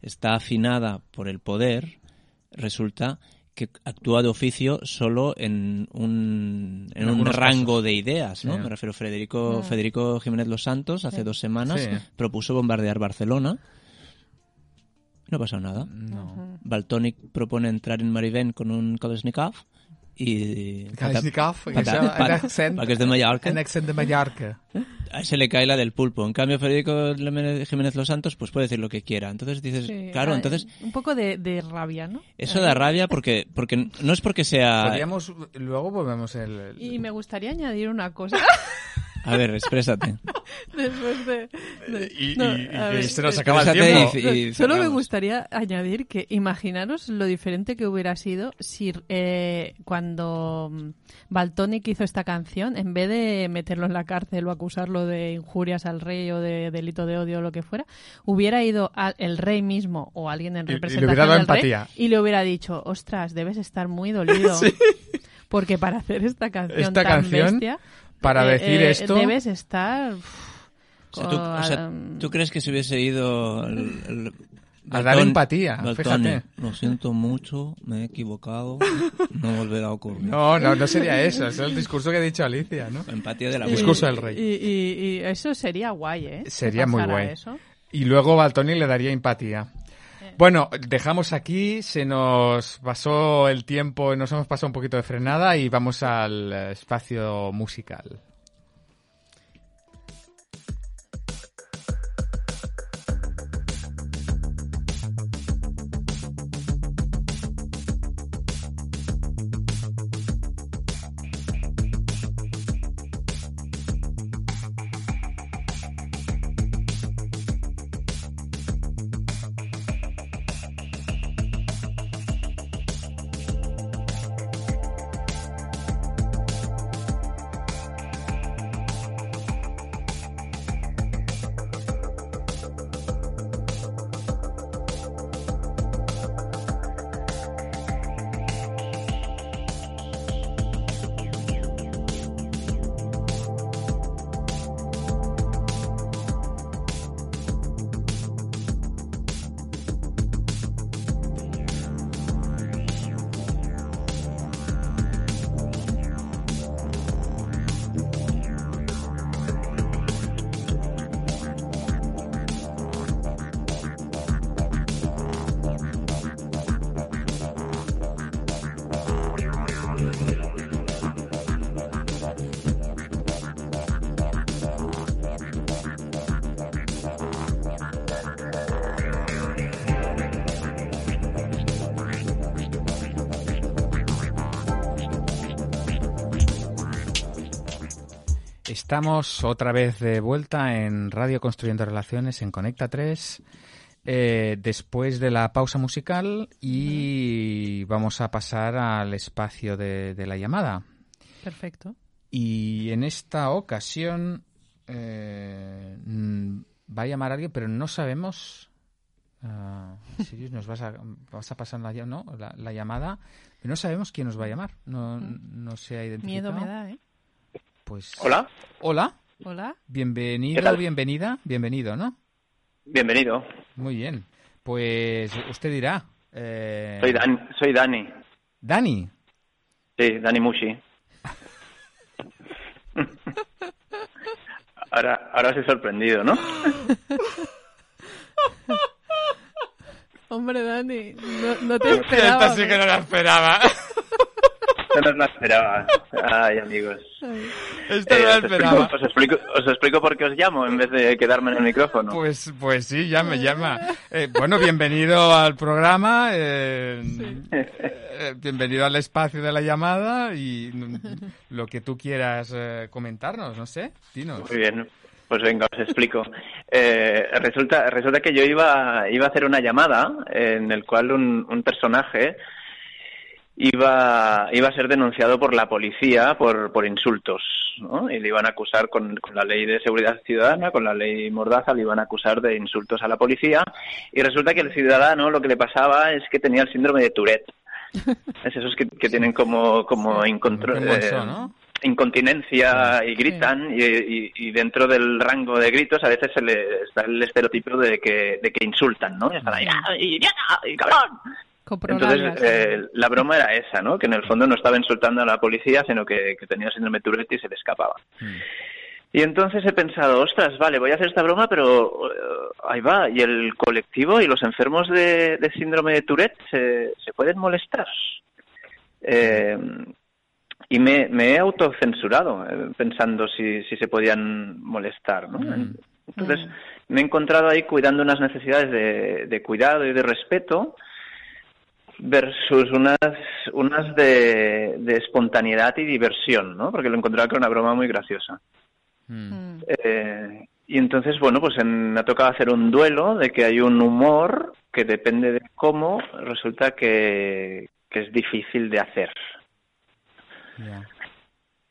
está afinada por el poder, resulta que actúa de oficio solo en un, en En un rango casos. de ideas, ¿no? Sí. Me refiero a Federico, Federico Jiménez Los Santos, hace dos semanas, Sí. propuso bombardear Barcelona. No ha pasado nada. no. Baltonic propone entrar en Marivén con un Kalashnikov y... Kalashnikov, això, en accent, perquè és de Mallorca. en accent de Mallorca. A ese le cae la del pulpo. En cambio, Federico Jiménez Los Santos pues puede decir lo que quiera. Entonces dices, Sí, claro, entonces Un poco de, de rabia, ¿no? eso da rabia porque porque no es porque sea... Podríamos, luego volvemos el... Y me gustaría añadir una cosa A ver, exprésate. después de... de- Y, no, y- y a que ver, se nos eh, acaba el tiempo. y- y Solo me gustaría añadir que imaginaros lo diferente que hubiera sido si eh, cuando mm, Baltonic hizo esta canción, en vez de meterlo en la cárcel o acusarlo de injurias al rey o de delito de odio o lo que fuera, hubiera ido al el rey mismo o alguien en Y- y le representación hubiera dado del rey y le hubiera dicho, ostras, debes estar muy dolido. Porque para hacer esta canción Esta tan canción, bestia, para eh, decir eh, esto... debes estar... uf, O sea, tú, o sea, con- ¿tú crees que si hubiese ido el- el- A dar empatía, Baltoni, fíjate. Lo siento mucho, me he equivocado, no volverá a ocurrir. No, no, no sería eso. Es el discurso que ha dicho Alicia, ¿no? Empatía de la. Discurso del rey. Y, y- y eso sería guay, ¿eh? Sería muy guay. eso. Y luego Baltoni le daría empatía. Bueno, dejamos aquí, se nos pasó el tiempo, nos hemos pasado un poquito de frenada y vamos al eh, espacio musical. Estamos otra vez de vuelta en Radio Construyendo Relaciones en Conecta 3. eh, después de la pausa musical y vamos a pasar al espacio de, de la llamada. Perfecto. Y en esta ocasión eh, mm, va a llamar alguien, pero no sabemos. ah, Sirius, nos vas a, vas a pasar la, ¿no? la, la llamada, pero no sabemos quién nos va a llamar. No, no se ha identificado. Miedo me da, ¿eh? Pues, Hola, Hola, Hola. ¿Qué bienvenido, bienvenida, bienvenido, ¿no? bienvenido. Muy bien. Pues usted dirá. eh, Soy, Dan, soy Dani. Dani. Sí, Dani Mushi. Ahora, ahora os he sorprendido, ¿no? Hombre, Dani, no, no te Esta esperaba. sí que no la esperaba. Esto no os la esperaba. Ay, amigos. Esta Eh, no la os, explico, esperaba. os, explico, os explico por qué os llamo en vez de quedarme en el micrófono. Pues, pues sí, llama, llama. Eh, bueno, bienvenido al programa. eh, eh, bienvenido al espacio de la llamada y lo que tú quieras eh, comentarnos, no sé, dinos. Muy bien, pues venga, os explico. Eh, resulta, resulta que yo iba, iba a hacer una llamada en el cual un, un personaje iba, iba a ser denunciado por la policía por, por insultos, ¿no? Y le iban a acusar con, con la ley de seguridad ciudadana, con la ley Mordaza, le iban a acusar de insultos a la policía. Y resulta que el ciudadano lo que le pasaba es que tenía el síndrome de Tourette. Es esos que, que tienen como, como eh, incontinencia y gritan y, y- y dentro del rango de gritos a veces se le está el estereotipo de que, de que insultan, ¿no? Y están ahí, ¡ah, idiota! ¡y cabrón! Entonces, eh, la broma era esa, ¿no? Que en el fondo no estaba insultando a la policía, sino que, que tenía síndrome de Tourette y se le escapaba. Mm. Y entonces he pensado, ostras, vale, voy a hacer esta broma, pero eh, ahí va, y el colectivo y los enfermos de, de síndrome de Tourette se, se pueden molestar. Eh, y me, he autocensurado eh, pensando si, si se podían molestar, ¿no? Mm. Entonces mm. me he encontrado ahí cuidando unas necesidades de, de cuidado y de respeto versus unas unas de, de, espontaneidad y diversión, ¿no? Porque lo encontraba con una broma muy graciosa. Mm. Eh, y entonces, bueno, pues me ha tocado hacer un duelo de que hay un humor que depende de cómo resulta que, es difícil de hacer.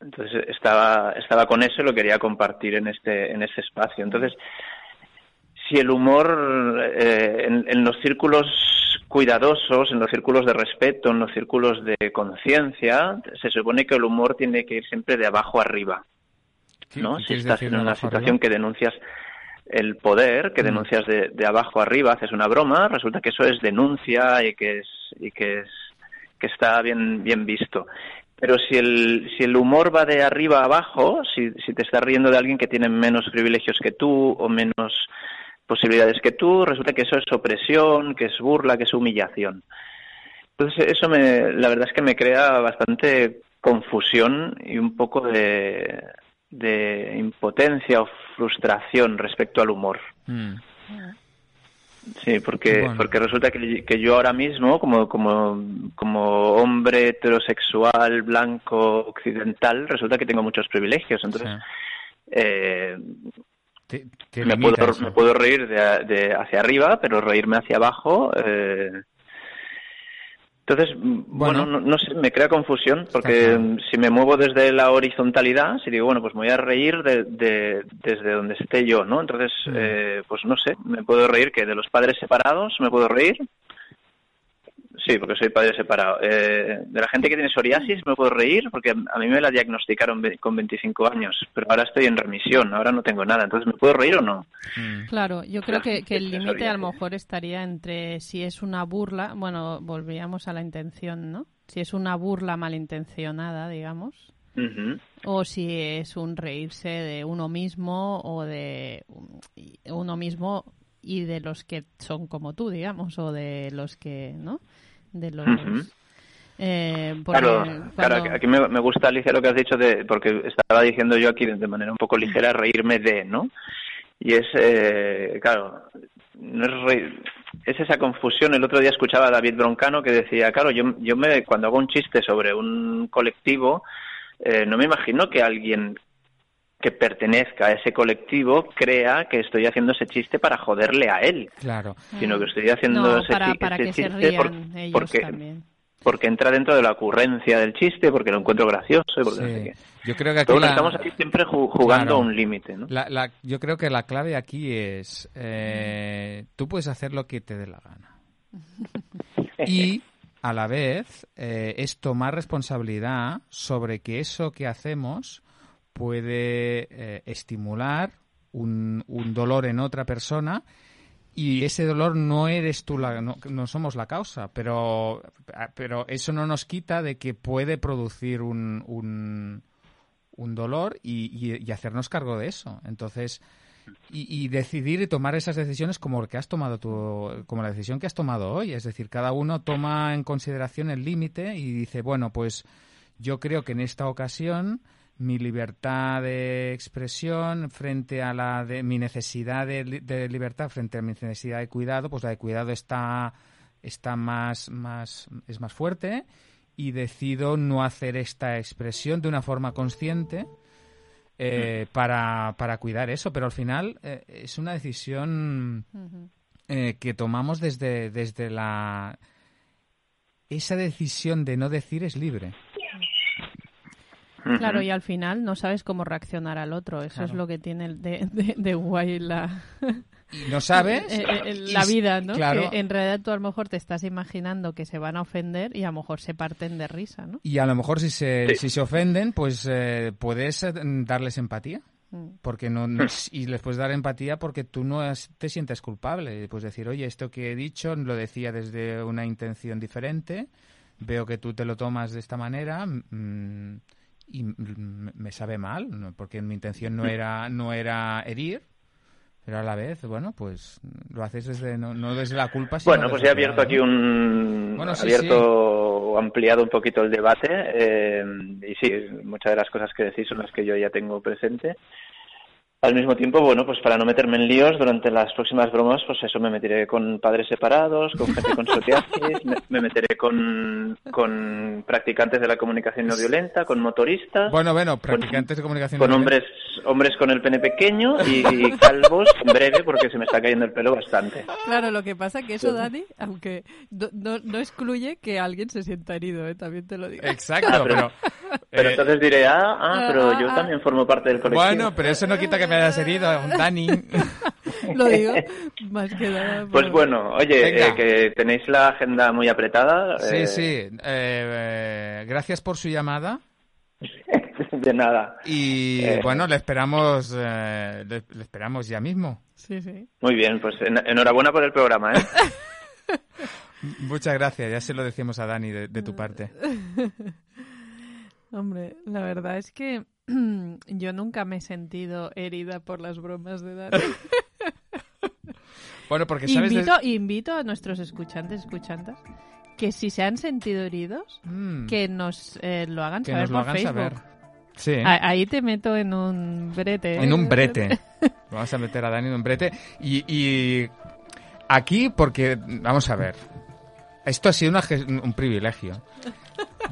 Entonces estaba, estaba con eso y lo quería compartir en este, en este espacio. Entonces, si el humor eh, en, los círculos cuidadosos, en los círculos de respeto, en los círculos de conciencia, se supone que el humor tiene que ir siempre de abajo arriba. ¿no? Si estás en una situación que denuncias el poder, que mm. denuncias de, abajo arriba, haces una broma, resulta que eso es denuncia y que es y que es que está bien bien visto. Pero si el, si el humor va de arriba a abajo, si, si te estás riendo de alguien que tiene menos privilegios que tú o menos posibilidades que tú, resulta que eso es opresión, que es burla, que es humillación. Entonces eso me, la verdad es que me crea bastante confusión y un poco de, de impotencia o frustración respecto al humor. Mm. Sí, porque, porque resulta que, que, yo ahora mismo, como, como, como hombre heterosexual, blanco, occidental, resulta que tengo muchos privilegios. Entonces, eh, me, puedo, me, puedo, reír de, de, hacia arriba, pero reírme hacia abajo eh, entonces, bueno, no, sé, me crea confusión porque si me muevo desde la horizontalidad, si digo, bueno, pues me voy a reír de, desde donde esté yo, ¿no? Entonces, mm. eh, pues no sé, me puedo reír que de los padres separados, me puedo reír, Sí, porque soy padre separado. Eh, de la gente que tiene psoriasis me puedo reír porque a mí me la diagnosticaron con 25 años, pero ahora estoy en remisión, ahora no tengo nada. Entonces, ¿me puedo reír o no? Mm. Claro, yo creo que, el límite a lo mejor estaría entre si es una burla, bueno, volvíamos a la intención, ¿no? Si es una burla malintencionada, digamos, o si es un reírse de uno mismo o de uno mismo y de los que son como tú, digamos, o de los que, ¿no? de los... Eh, claro, aquí me, gusta, Alicia, lo que has dicho, de, porque estaba diciendo yo aquí de manera un poco ligera reírme de, ¿no? Y es, eh, claro, no es, es esa confusión. El otro día escuchaba a David Broncano que decía, claro, yo, yo me, cuando hago un chiste sobre un colectivo, eh, no me imagino que alguien que pertenezca a ese colectivo crea que estoy haciendo ese chiste para joderle a él. Claro. Sino que estoy haciendo ese, chiste porque, porque entra dentro de la ocurrencia del chiste, porque lo encuentro gracioso porque Yo creo que aquí estamos aquí siempre jugando a un límite. ¿no? La, yo creo que la clave aquí es eh, tú puedes hacer lo que te dé la gana. y a la vez eh, es tomar responsabilidad sobre que eso que hacemos puede eh, estimular un, un, dolor en otra persona y ese dolor no eres tú, la, no, somos la causa, pero, pero eso no nos quita de que puede producir un, un, un dolor y, y, hacernos cargo de eso. Entonces, y, y, decidir y tomar esas decisiones como que has tomado tú, como la decisión que has tomado hoy. Es decir, cada uno toma en consideración el límite y dice, bueno, pues yo creo que en esta ocasión mi libertad de expresión frente a la de mi necesidad de, libertad frente a mi necesidad de cuidado, pues la de cuidado está está más más es más fuerte y decido no hacer esta expresión de una forma consciente eh, para, para cuidar eso, pero al final eh, es una decisión eh, que tomamos desde desde la esa decisión de no decir es libre. Claro, y al final no sabes cómo reaccionar al otro. Eso es lo que tiene de, de, guay la... no sabes eh, eh, la vida, ¿no? Que en realidad tú a lo mejor te estás imaginando que se van a ofender y a lo mejor se parten de risa, ¿no? Y a lo mejor si se, si se ofenden, pues eh, puedes darles empatía. Mm. Porque no, y les puedes dar empatía porque tú no te sientes culpable. Puedes decir, oye, esto que he dicho lo decía desde una intención diferente, veo que tú te lo tomas de esta manera, mm, y me sabe mal, porque mi intención no era, no era herir, pero a la vez, bueno, pues lo haces desde, no, desde la culpa. Sino bueno, pues he abierto aquí un... abierto ampliado un poquito el debate eh, y sí, muchas de las cosas que decís son las que yo ya tengo presente. Al mismo tiempo, bueno, pues para no meterme en líos, durante las próximas bromas, pues eso, me meteré con padres separados, con gente con psoriasis, me, meteré con, con practicantes de la comunicación no violenta, con motoristas. Bueno, bueno, practicantes de comunicación Con hombres hombres con el pene pequeño y, calvos en breve porque se me está cayendo el pelo bastante. Claro, lo que pasa que eso, Dani, aunque no, no, excluye que alguien se sienta herido, ¿eh? también te lo digo. Exacto, ah, pero... Pero, eh, entonces diré, ah, ah pero yo ah, también formo parte del colectivo. Bueno, pero eso no quita que me hayas herido, Dani. Lo digo, más que nada. Pues bueno, oye, eh, que tenéis la agenda muy apretada. Sí, eh, sí. Eh, gracias por su llamada. de nada. Y bueno, le esperamos, le, esperamos ya mismo. Sí, sí. Muy bien, pues enhorabuena por el programa, ¿eh? Muchas gracias, ya se lo decimos a Dani de tu parte. Hombre, la verdad es que yo nunca me he sentido herida por las bromas de Dani. bueno, porque sabes... Invito, invito a nuestros escuchantes, escuchantas, que si se han sentido heridos, mm. que nos eh, lo hagan saber por Facebook. Sí. Ahí te meto en un brete. En un brete. Vamos a meter a Dani en un brete. Y, y aquí, porque, vamos a ver, esto ha sido un privilegio.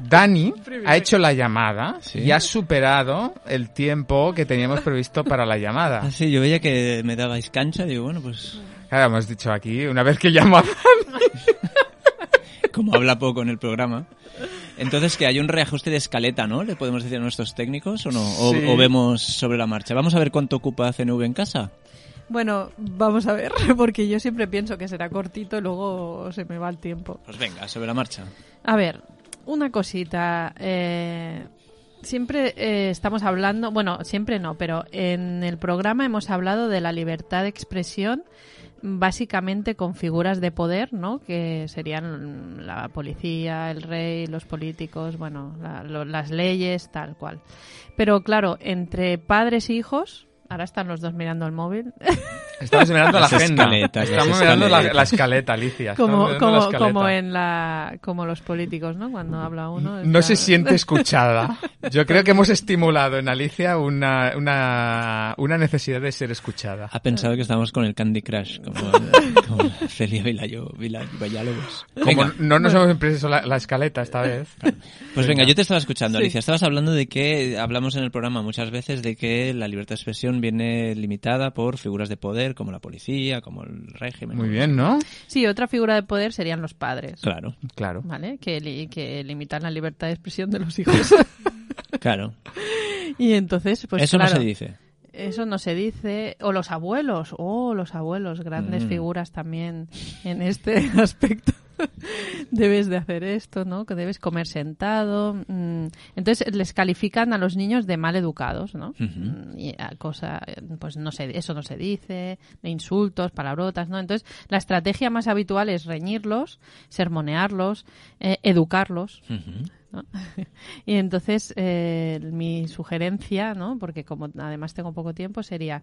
Dani ha hecho la llamada y ha superado el tiempo que teníamos previsto para la llamada. Ah, sí, yo veía que me dabais cancha digo, bueno, pues... Claro, hemos dicho aquí, una vez que llamo a Dani... Como habla poco en el programa. Entonces, que hay un reajuste de escaleta, ¿no? ¿Le podemos decir a nuestros técnicos o no? O, vemos sobre la marcha. Vamos a ver cuánto ocupa CNV en casa. Bueno, vamos a ver, porque yo siempre pienso que será cortito y luego se me va el tiempo. Pues venga, sobre la marcha. A ver, una cosita. Eh, siempre eh, estamos hablando, bueno, siempre no, pero en el programa hemos hablado de la libertad de expresión básicamente con figuras de poder, ¿no? Que serían la policía, el rey, los políticos, bueno, las leyes, tal cual. Pero claro, entre padres e hijos, Ahora están los dos mirando el móvil. Estamos mirando la agenda. Estamos mirando la, escaleta, Alicia. Como, como, en la, como los políticos, ¿no? Cuando habla uno. No se siente escuchada. Yo creo que hemos estimulado en Alicia una, una, una necesidad de ser escuchada. Ha pensado que estamos con el Candy Crush, como, como Celia Villalobos. Como no nos hemos impreso la, escaleta esta vez. Pues venga, yo te estaba escuchando, Alicia. Estabas hablando de que hablamos en el programa muchas veces de que la libertad de expresión viene limitada por figuras de poder como la policía, como el régimen. Muy bien, ¿no? Sí, otra figura de poder serían los padres. Claro, claro. ¿Vale? Que, que limitan la libertad de expresión de los hijos. claro. Y entonces, pues Eso no se dice. Eso no se dice. O los abuelos. Oh, los abuelos. Grandes mm. figuras también en este aspecto. debes de hacer esto, ¿no? Que debes comer sentado. Mm. Entonces les califican a los niños de mal educados, ¿no? Mm, y a cosa, pues no sé, eso no se dice, de insultos, palabrotas, ¿no? Entonces la estrategia más habitual es reñirlos, sermonearlos, eh, educarlos. y entonces eh, mi sugerencia, ¿no? porque como además tengo poco tiempo, sería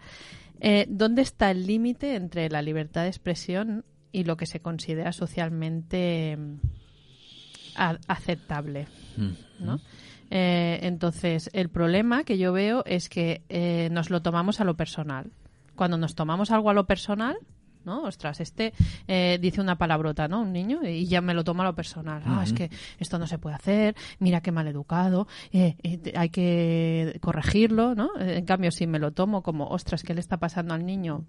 eh, ¿dónde está el límite entre la libertad de expresión y lo que se considera socialmente mm, aceptable. ¿no? Eh, entonces, el problema que yo veo es que eh, nos lo tomamos a lo personal. Cuando nos tomamos algo a lo personal, ¿no? Ostras, este eh, dice una palabrota, ¿no? Un niño, y ya me lo toma a lo personal. Ah, es que esto no se puede hacer, mira qué mal educado, hay que corregirlo, ¿no? En cambio, si me lo tomo como, ostras, ¿qué le está pasando al niño?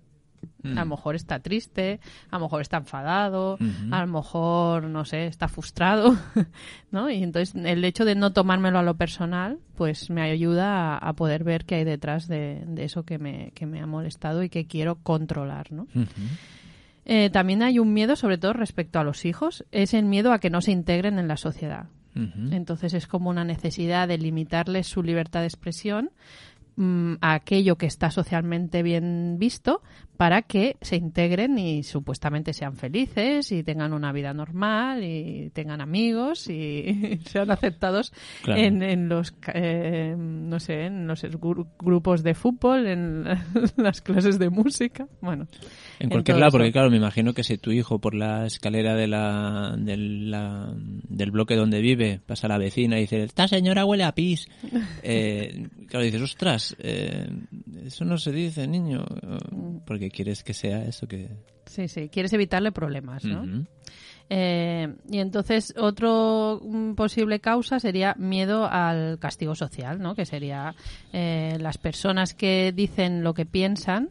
A lo mm. mejor está triste, a lo mejor está enfadado, a lo mejor, no sé, está frustrado, ¿no? Y entonces el hecho de no tomármelo a lo personal, pues me ayuda a, poder ver qué hay detrás de, eso que me, que me, ha molestado y que quiero controlar, ¿no? Eh, también hay un miedo, sobre todo respecto a los hijos, es el miedo a que no se integren en la sociedad. Entonces es como una necesidad de limitarles su libertad de expresión, Mm, aquello que está socialmente bien visto para que se integren y supuestamente sean felices y tengan una vida normal y tengan amigos y sean aceptados Claro. en, en los eh, no sé en los gru- grupos de fútbol en las clases de música bueno En en cualquier todo lado, porque claro, me imagino que si tu hijo por la escalera de la, de la- del bloque donde vive pasa la vecina y dice, esta señora huele a pis. Eh, claro, dices, ostras, eh, eso no se dice, niño. Porque quieres que sea eso que... sí sí quieres evitarle problemas ¿no? Eh, y entonces otro mm, posible causa sería miedo al castigo social, ¿no? Que sería eh, las personas que dicen lo que piensan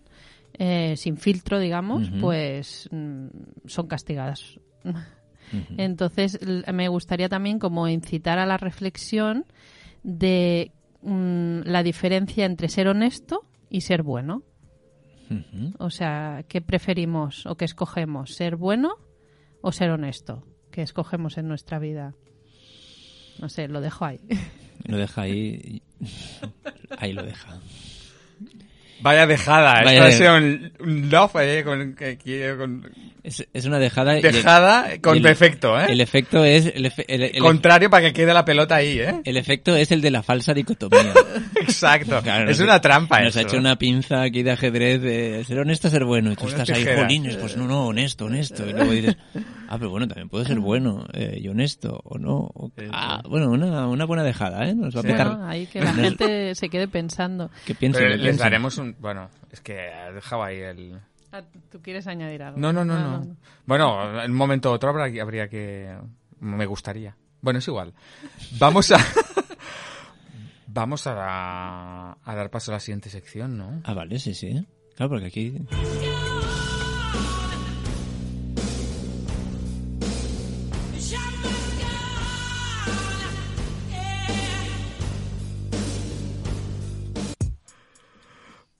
eh, sin filtro, digamos, pues mm, son castigadas. Entonces me gustaría también como incitar a la reflexión de mm, la diferencia entre ser honesto y ser bueno. O sea, ¿qué preferimos o qué escogemos? ¿Ser bueno o ser honesto? ¿Qué escogemos en nuestra vida? No sé, lo dejo ahí. Lo deja ahí. Ahí lo deja. Vaya dejada, Vaya esto de- ha sido un, love eh, con, con- Es, es una dejada. y el- dejada con el- defecto, ¿eh? El efecto es. El, efe- el- Contrario para que quede la pelota ahí, ¿eh? el efecto es el de la falsa dicotomía. Exacto. Claro, es nos- una trampa Nos eso. ha hecho una pinza aquí de ajedrez de ser honesto, ser bueno. Y tú Unas estás ahí, tijeras. jolines, pues no, no, honesto, honesto. Y luego dices, ah, pero bueno, también puedo ser bueno eh, y honesto, o no. O- ah, bueno, una, una buena dejada, ¿eh? Nos va a. Bueno, ahí que la gente se quede pensando. Que piensen, Pero que les piensen. daremos un... Bueno, es que ha dejado ahí el... Ah, ¿Tú quieres añadir algo? No, no, no, Ah, no. Bueno, en un momento u otro habrá, habría que... Me gustaría. Bueno, es igual. Vamos a... Vamos a, a dar paso a la siguiente sección, ¿no? Ah, vale, sí, sí. Claro, porque aquí...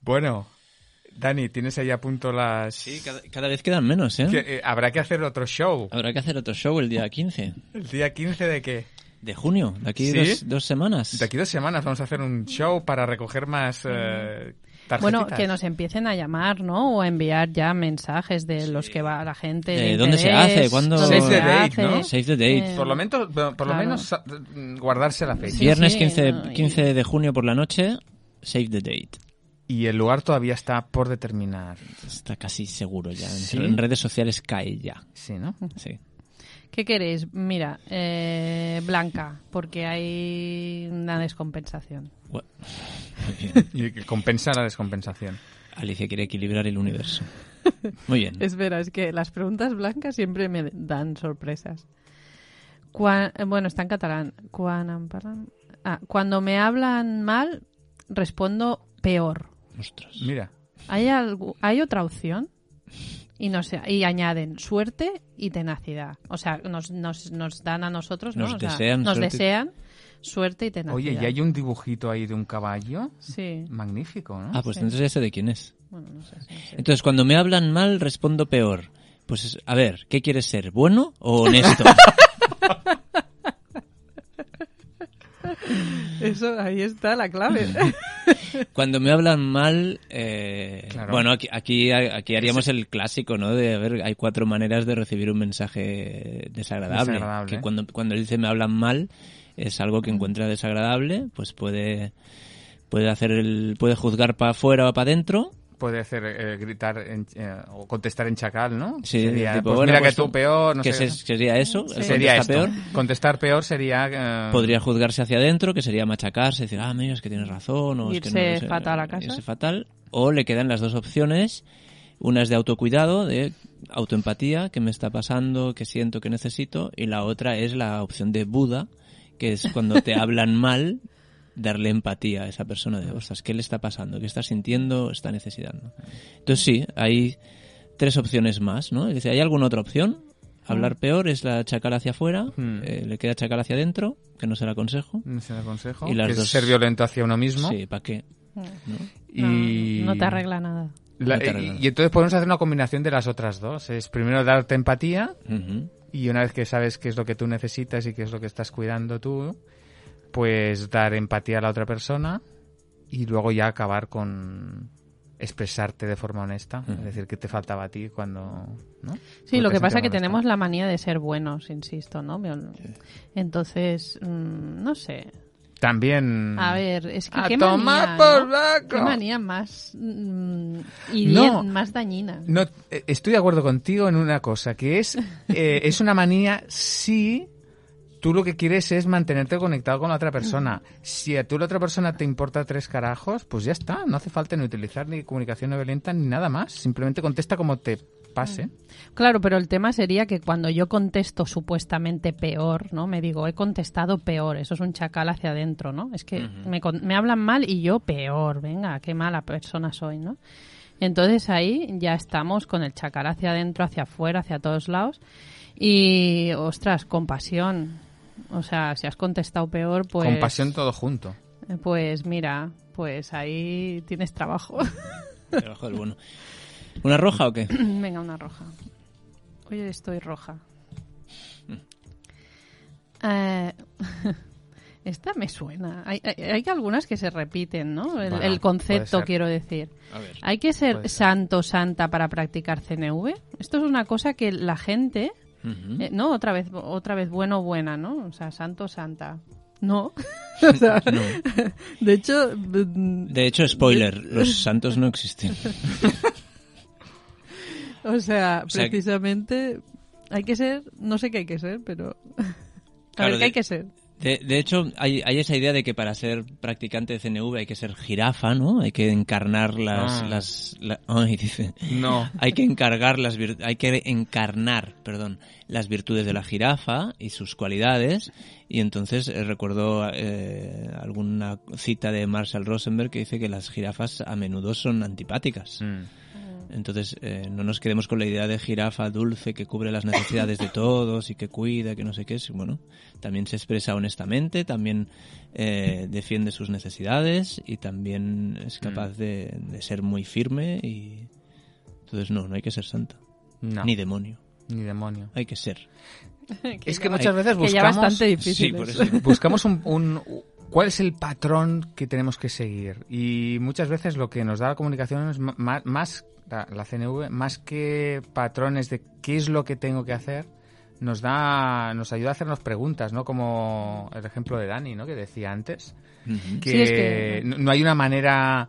Bueno, Dani, ¿tienes ahí a punto las... Sí, cada, cada vez quedan menos, ¿eh? Que, eh, habrá que hacer otro show. Habrá que hacer otro show el día 15 ¿El día 15 de qué? de junio, de aquí ¿Sí? dos, dos semanas. De aquí dos semanas vamos a hacer un show para recoger más eh, tarjetitas. Bueno, que nos empiecen a llamar, ¿no? O a enviar ya mensajes de los que va la gente. de Eh, ¿dónde se hace? ¿Cuándo? Save the date. ¿no? Save the date. Eh, Por lo menos, por lo menos guardarse la fecha. Sí, Viernes sí, 15, no, y- 15 de junio por la noche, save the date. Y el lugar todavía está por determinar. Está casi seguro ya. En, ¿Sí? en redes sociales cae ya. Sí, ¿no? Sí. ¿Qué queréis? Mira, eh, Blanca, porque hay una descompensación. Bien. Y que compensa la descompensación. Alicia quiere equilibrar el universo. Muy bien. Espera, es que las preguntas blancas siempre me dan sorpresas. Cua- bueno, está en catalán. Ah, cuando me hablan mal, respondo peor. Ostras. Mira, ¿Hay, algo, ¿Hay otra opción? Y, no sé, y añaden suerte y tenacidad. O sea, nos, nos, nos dan a nosotros, ¿no? Nos O sea, desean nos suerte y- desean suerte y tenacidad. oye, y hay un dibujito ahí de un caballo. Sí. Magnífico, ¿no? Ah, pues Sí. entonces ya sé de quién es. Bueno, no sé, no sé. Entonces, cuando me hablan mal, respondo peor. Pues, es- a ver, ¿qué quieres ser? ¿Bueno o honesto? Eso, ahí está la clave. Cuando me hablan mal, eh, Claro. bueno, aquí, aquí, aquí haríamos el clásico, ¿no? De, a ver, hay cuatro maneras de recibir un mensaje desagradable. Desagradable. Que cuando, cuando él dice me hablan mal, es algo que encuentra desagradable, pues puede, puede hacer el, puede juzgar para afuera o para adentro. Puede hacer eh, gritar en- eh, o contestar en chacal, ¿no? Sí, sería, tipo, pues bueno, mira pues que tú peor, no que sé. se- sería eso, el Sería esto. peor. Contestar peor sería... eh, Podría juzgarse hacia adentro, que sería machacarse, decir, ah, mira, es que tienes razón, o es que no, Irse no sé, fatal a casa. irse fatal. O le quedan las dos opciones. Una es de autocuidado, de autoempatía, que me está pasando, que siento, que necesito. Y la otra es la opción de Buda, que es cuando te hablan mal, darle empatía a esa persona de, ostras, ¿qué le está pasando? ¿Qué está sintiendo? ¿Está necesitando? Entonces sí, hay tres opciones más, ¿no? Es decir, ¿hay alguna otra opción? Hablar peor es la chacal hacia afuera, Hmm. eh, le queda chacal hacia adentro, que no se la aconsejo. No sé el consejo. Y las que es dos- ser violento hacia uno mismo. Sí, ¿para qué? ¿No? Y... No, no te arregla nada. La- No te arregla. y, y entonces podemos hacer una combinación de las otras dos. Es primero darte empatía y una vez que sabes qué es lo que tú necesitas y qué es lo que estás cuidando tú, pues dar empatía a la otra persona y luego ya acabar con, expresarte de forma honesta, es decir, qué te faltaba a ti cuando, ¿no? Sí, lo que pasa es que tenemos la manía de ser buenos, insisto, ¿no? Entonces, mm, no sé. También A ver, es que. A qué tomar manía, por ¿no? saco. Qué manía más mm, y No. más dañina. No, eh, estoy de acuerdo contigo en una cosa, que es, eh, es una manía si tú lo que quieres es mantenerte conectado con la otra persona. Si a tú la otra persona te importa tres carajos, pues ya está, no hace falta ni utilizar ni comunicación no violenta ni nada más, simplemente contesta como te pase. Claro, pero el tema sería que cuando yo contesto supuestamente peor, ¿no? Me digo, he contestado peor, eso es un chacal hacia adentro, ¿no? Es que me, con- me hablan mal y yo peor, venga, qué mala persona soy, ¿no? Entonces ahí ya estamos con el chacal hacia adentro, hacia afuera, hacia todos lados. Y, ostras, compasión. O sea, si has contestado peor, pues... Compasión todo junto. Pues mira, pues ahí tienes trabajo. Debajo del bueno. ¿Una roja o qué? Venga, una roja. Hoy estoy roja. Eh, esta me suena. Hay, hay, hay algunas que se repiten, ¿no? El, Bueno, el puede concepto, quiero decir. A ver. ¿Hay que ser, Puede ser. santo santa para practicar CNV? Esto es una cosa que la gente, Eh, no, otra vez, otra vez bueno buena, ¿no? O sea, santo santa. No. O sea, No. de hecho, De hecho, spoiler, los santos no existen. O sea, O sea, precisamente hay que ser, no sé qué hay que ser, pero a Claro, ver qué de- hay que ser. De, de hecho, hay, hay esa idea de que para ser practicante de CNV hay que ser jirafa, ¿no? Hay que encarnar las... Ah. las la- ay, dice. No. Hay que encargar las hay que encarnar, perdón, las virtudes de la jirafa y sus cualidades. Y entonces eh, recuerdo eh, alguna cita de Marshall Rosenberg que dice que las jirafas a menudo son antipáticas. Mm. Entonces, eh, no nos quedemos con la idea de jirafa dulce que cubre las necesidades de todos y que cuida, que no sé qué. Bueno, también se expresa honestamente, también eh, defiende sus necesidades y también es capaz de, de ser muy firme y... Entonces, no, no hay que ser santa. No, Ni demonio. ni demonio. Hay que ser. Es que ya- muchas veces que ya buscamos... bastante difícil. Sí, por es. eso. buscamos un, un- cuál es el patrón que tenemos que seguir y muchas veces lo que nos da la comunicación es más la, la CNV más que patrones de qué es lo que tengo que hacer nos da nos ayuda a hacernos preguntas no como el ejemplo de Dani no que decía antes que, Sí, es que- no no hay una manera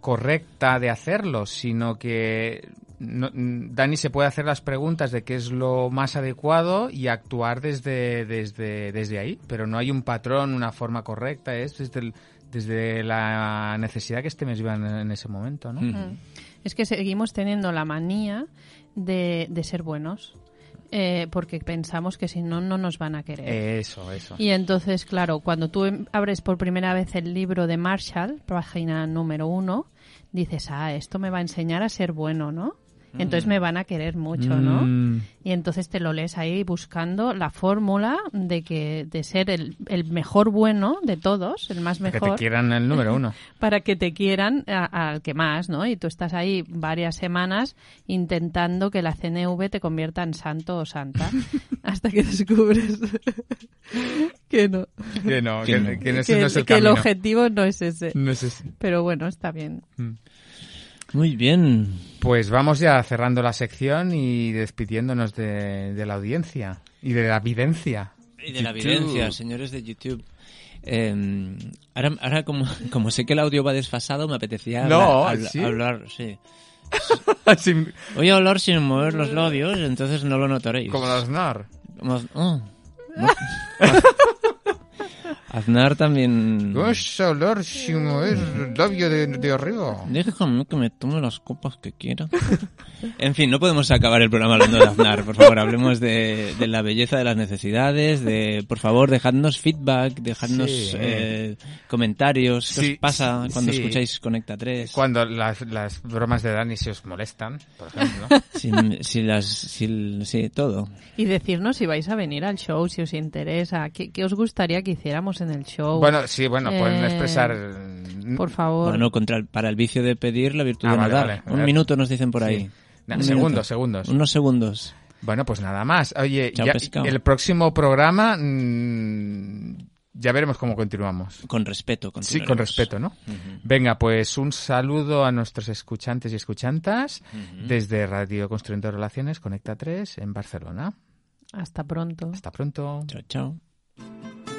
correcta de hacerlo, sino que no- Dani se puede hacer las preguntas de qué es lo más adecuado y actuar desde, desde, desde ahí, pero no hay un patrón, una forma correcta, es desde, el- desde la necesidad que estemos viviendo en, en ese momento, ¿no? Mm. Es que seguimos teniendo la manía de, de ser buenos, eh, porque pensamos que si no, no nos van a querer. Eso, eso. Y entonces, claro, cuando tú em- abres por primera vez el libro de Marshall, página número uno, dices, ah, esto me va a enseñar a ser bueno, ¿no? Entonces me van a querer mucho, ¿no? Mm, Y entonces te lo lees ahí buscando la fórmula de que de ser el, el mejor bueno de todos, el más que te mejor, quieran el número uno. para que te quieran al que más, ¿no? Y tú estás ahí varias semanas intentando que la CNV te convierta en santo o santa hasta que descubres que no, Que no, Que que, no. que no es el que el objetivo no es ese. No es ese. Pero bueno, está bien. Muy bien. Pues vamos ya cerrando la sección y despidiéndonos de, de la audiencia y de la videncia. Y de la evidencia, señores de YouTube. Eh, ahora, ahora como, como sé que el audio va desfasado, me apetecía No, habla- habla- ¿sí? hablar, sí. Sin- Voy a hablar sin mover los labios, entonces no lo notaréis. como los NAR. Como- oh, no. Aznar también... Vas a hablar sin mover el labio de, de arriba. Déjame que me tome las copas que quiera. En fin, no podemos acabar el programa hablando de Aznar. Por favor, hablemos de, de la belleza de las necesidades, de, por favor, dejadnos feedback, dejadnos Sí. eh, comentarios. ¿Qué Sí, os pasa cuando sí. escucháis Conecta 3? Cuando las, las bromas de Dani se os molestan, por ejemplo. Si, si las, si, sí, todo. Y decirnos si vais a venir al show, si os interesa, qué, qué os gustaría que hiciéramos en el show. bueno, sí, bueno, pueden Eh, expresar... por favor. Bueno, contra el- para el vicio de pedir, la virtud Ah, de vale, nadar. vale. Un Eh, minuto nos dicen por ahí. sí. Segundos, minuto. segundos. Unos segundos. Bueno, pues nada más. Oye, Chao, ya- el próximo programa mm, ya veremos cómo continuamos. Con respeto, Sí, con respeto, ¿no? Venga, pues un saludo a nuestros escuchantes y escuchantas desde Radio Construyendo Relaciones Conecta 3 en Barcelona. Hasta pronto. Hasta pronto. Chao, chao.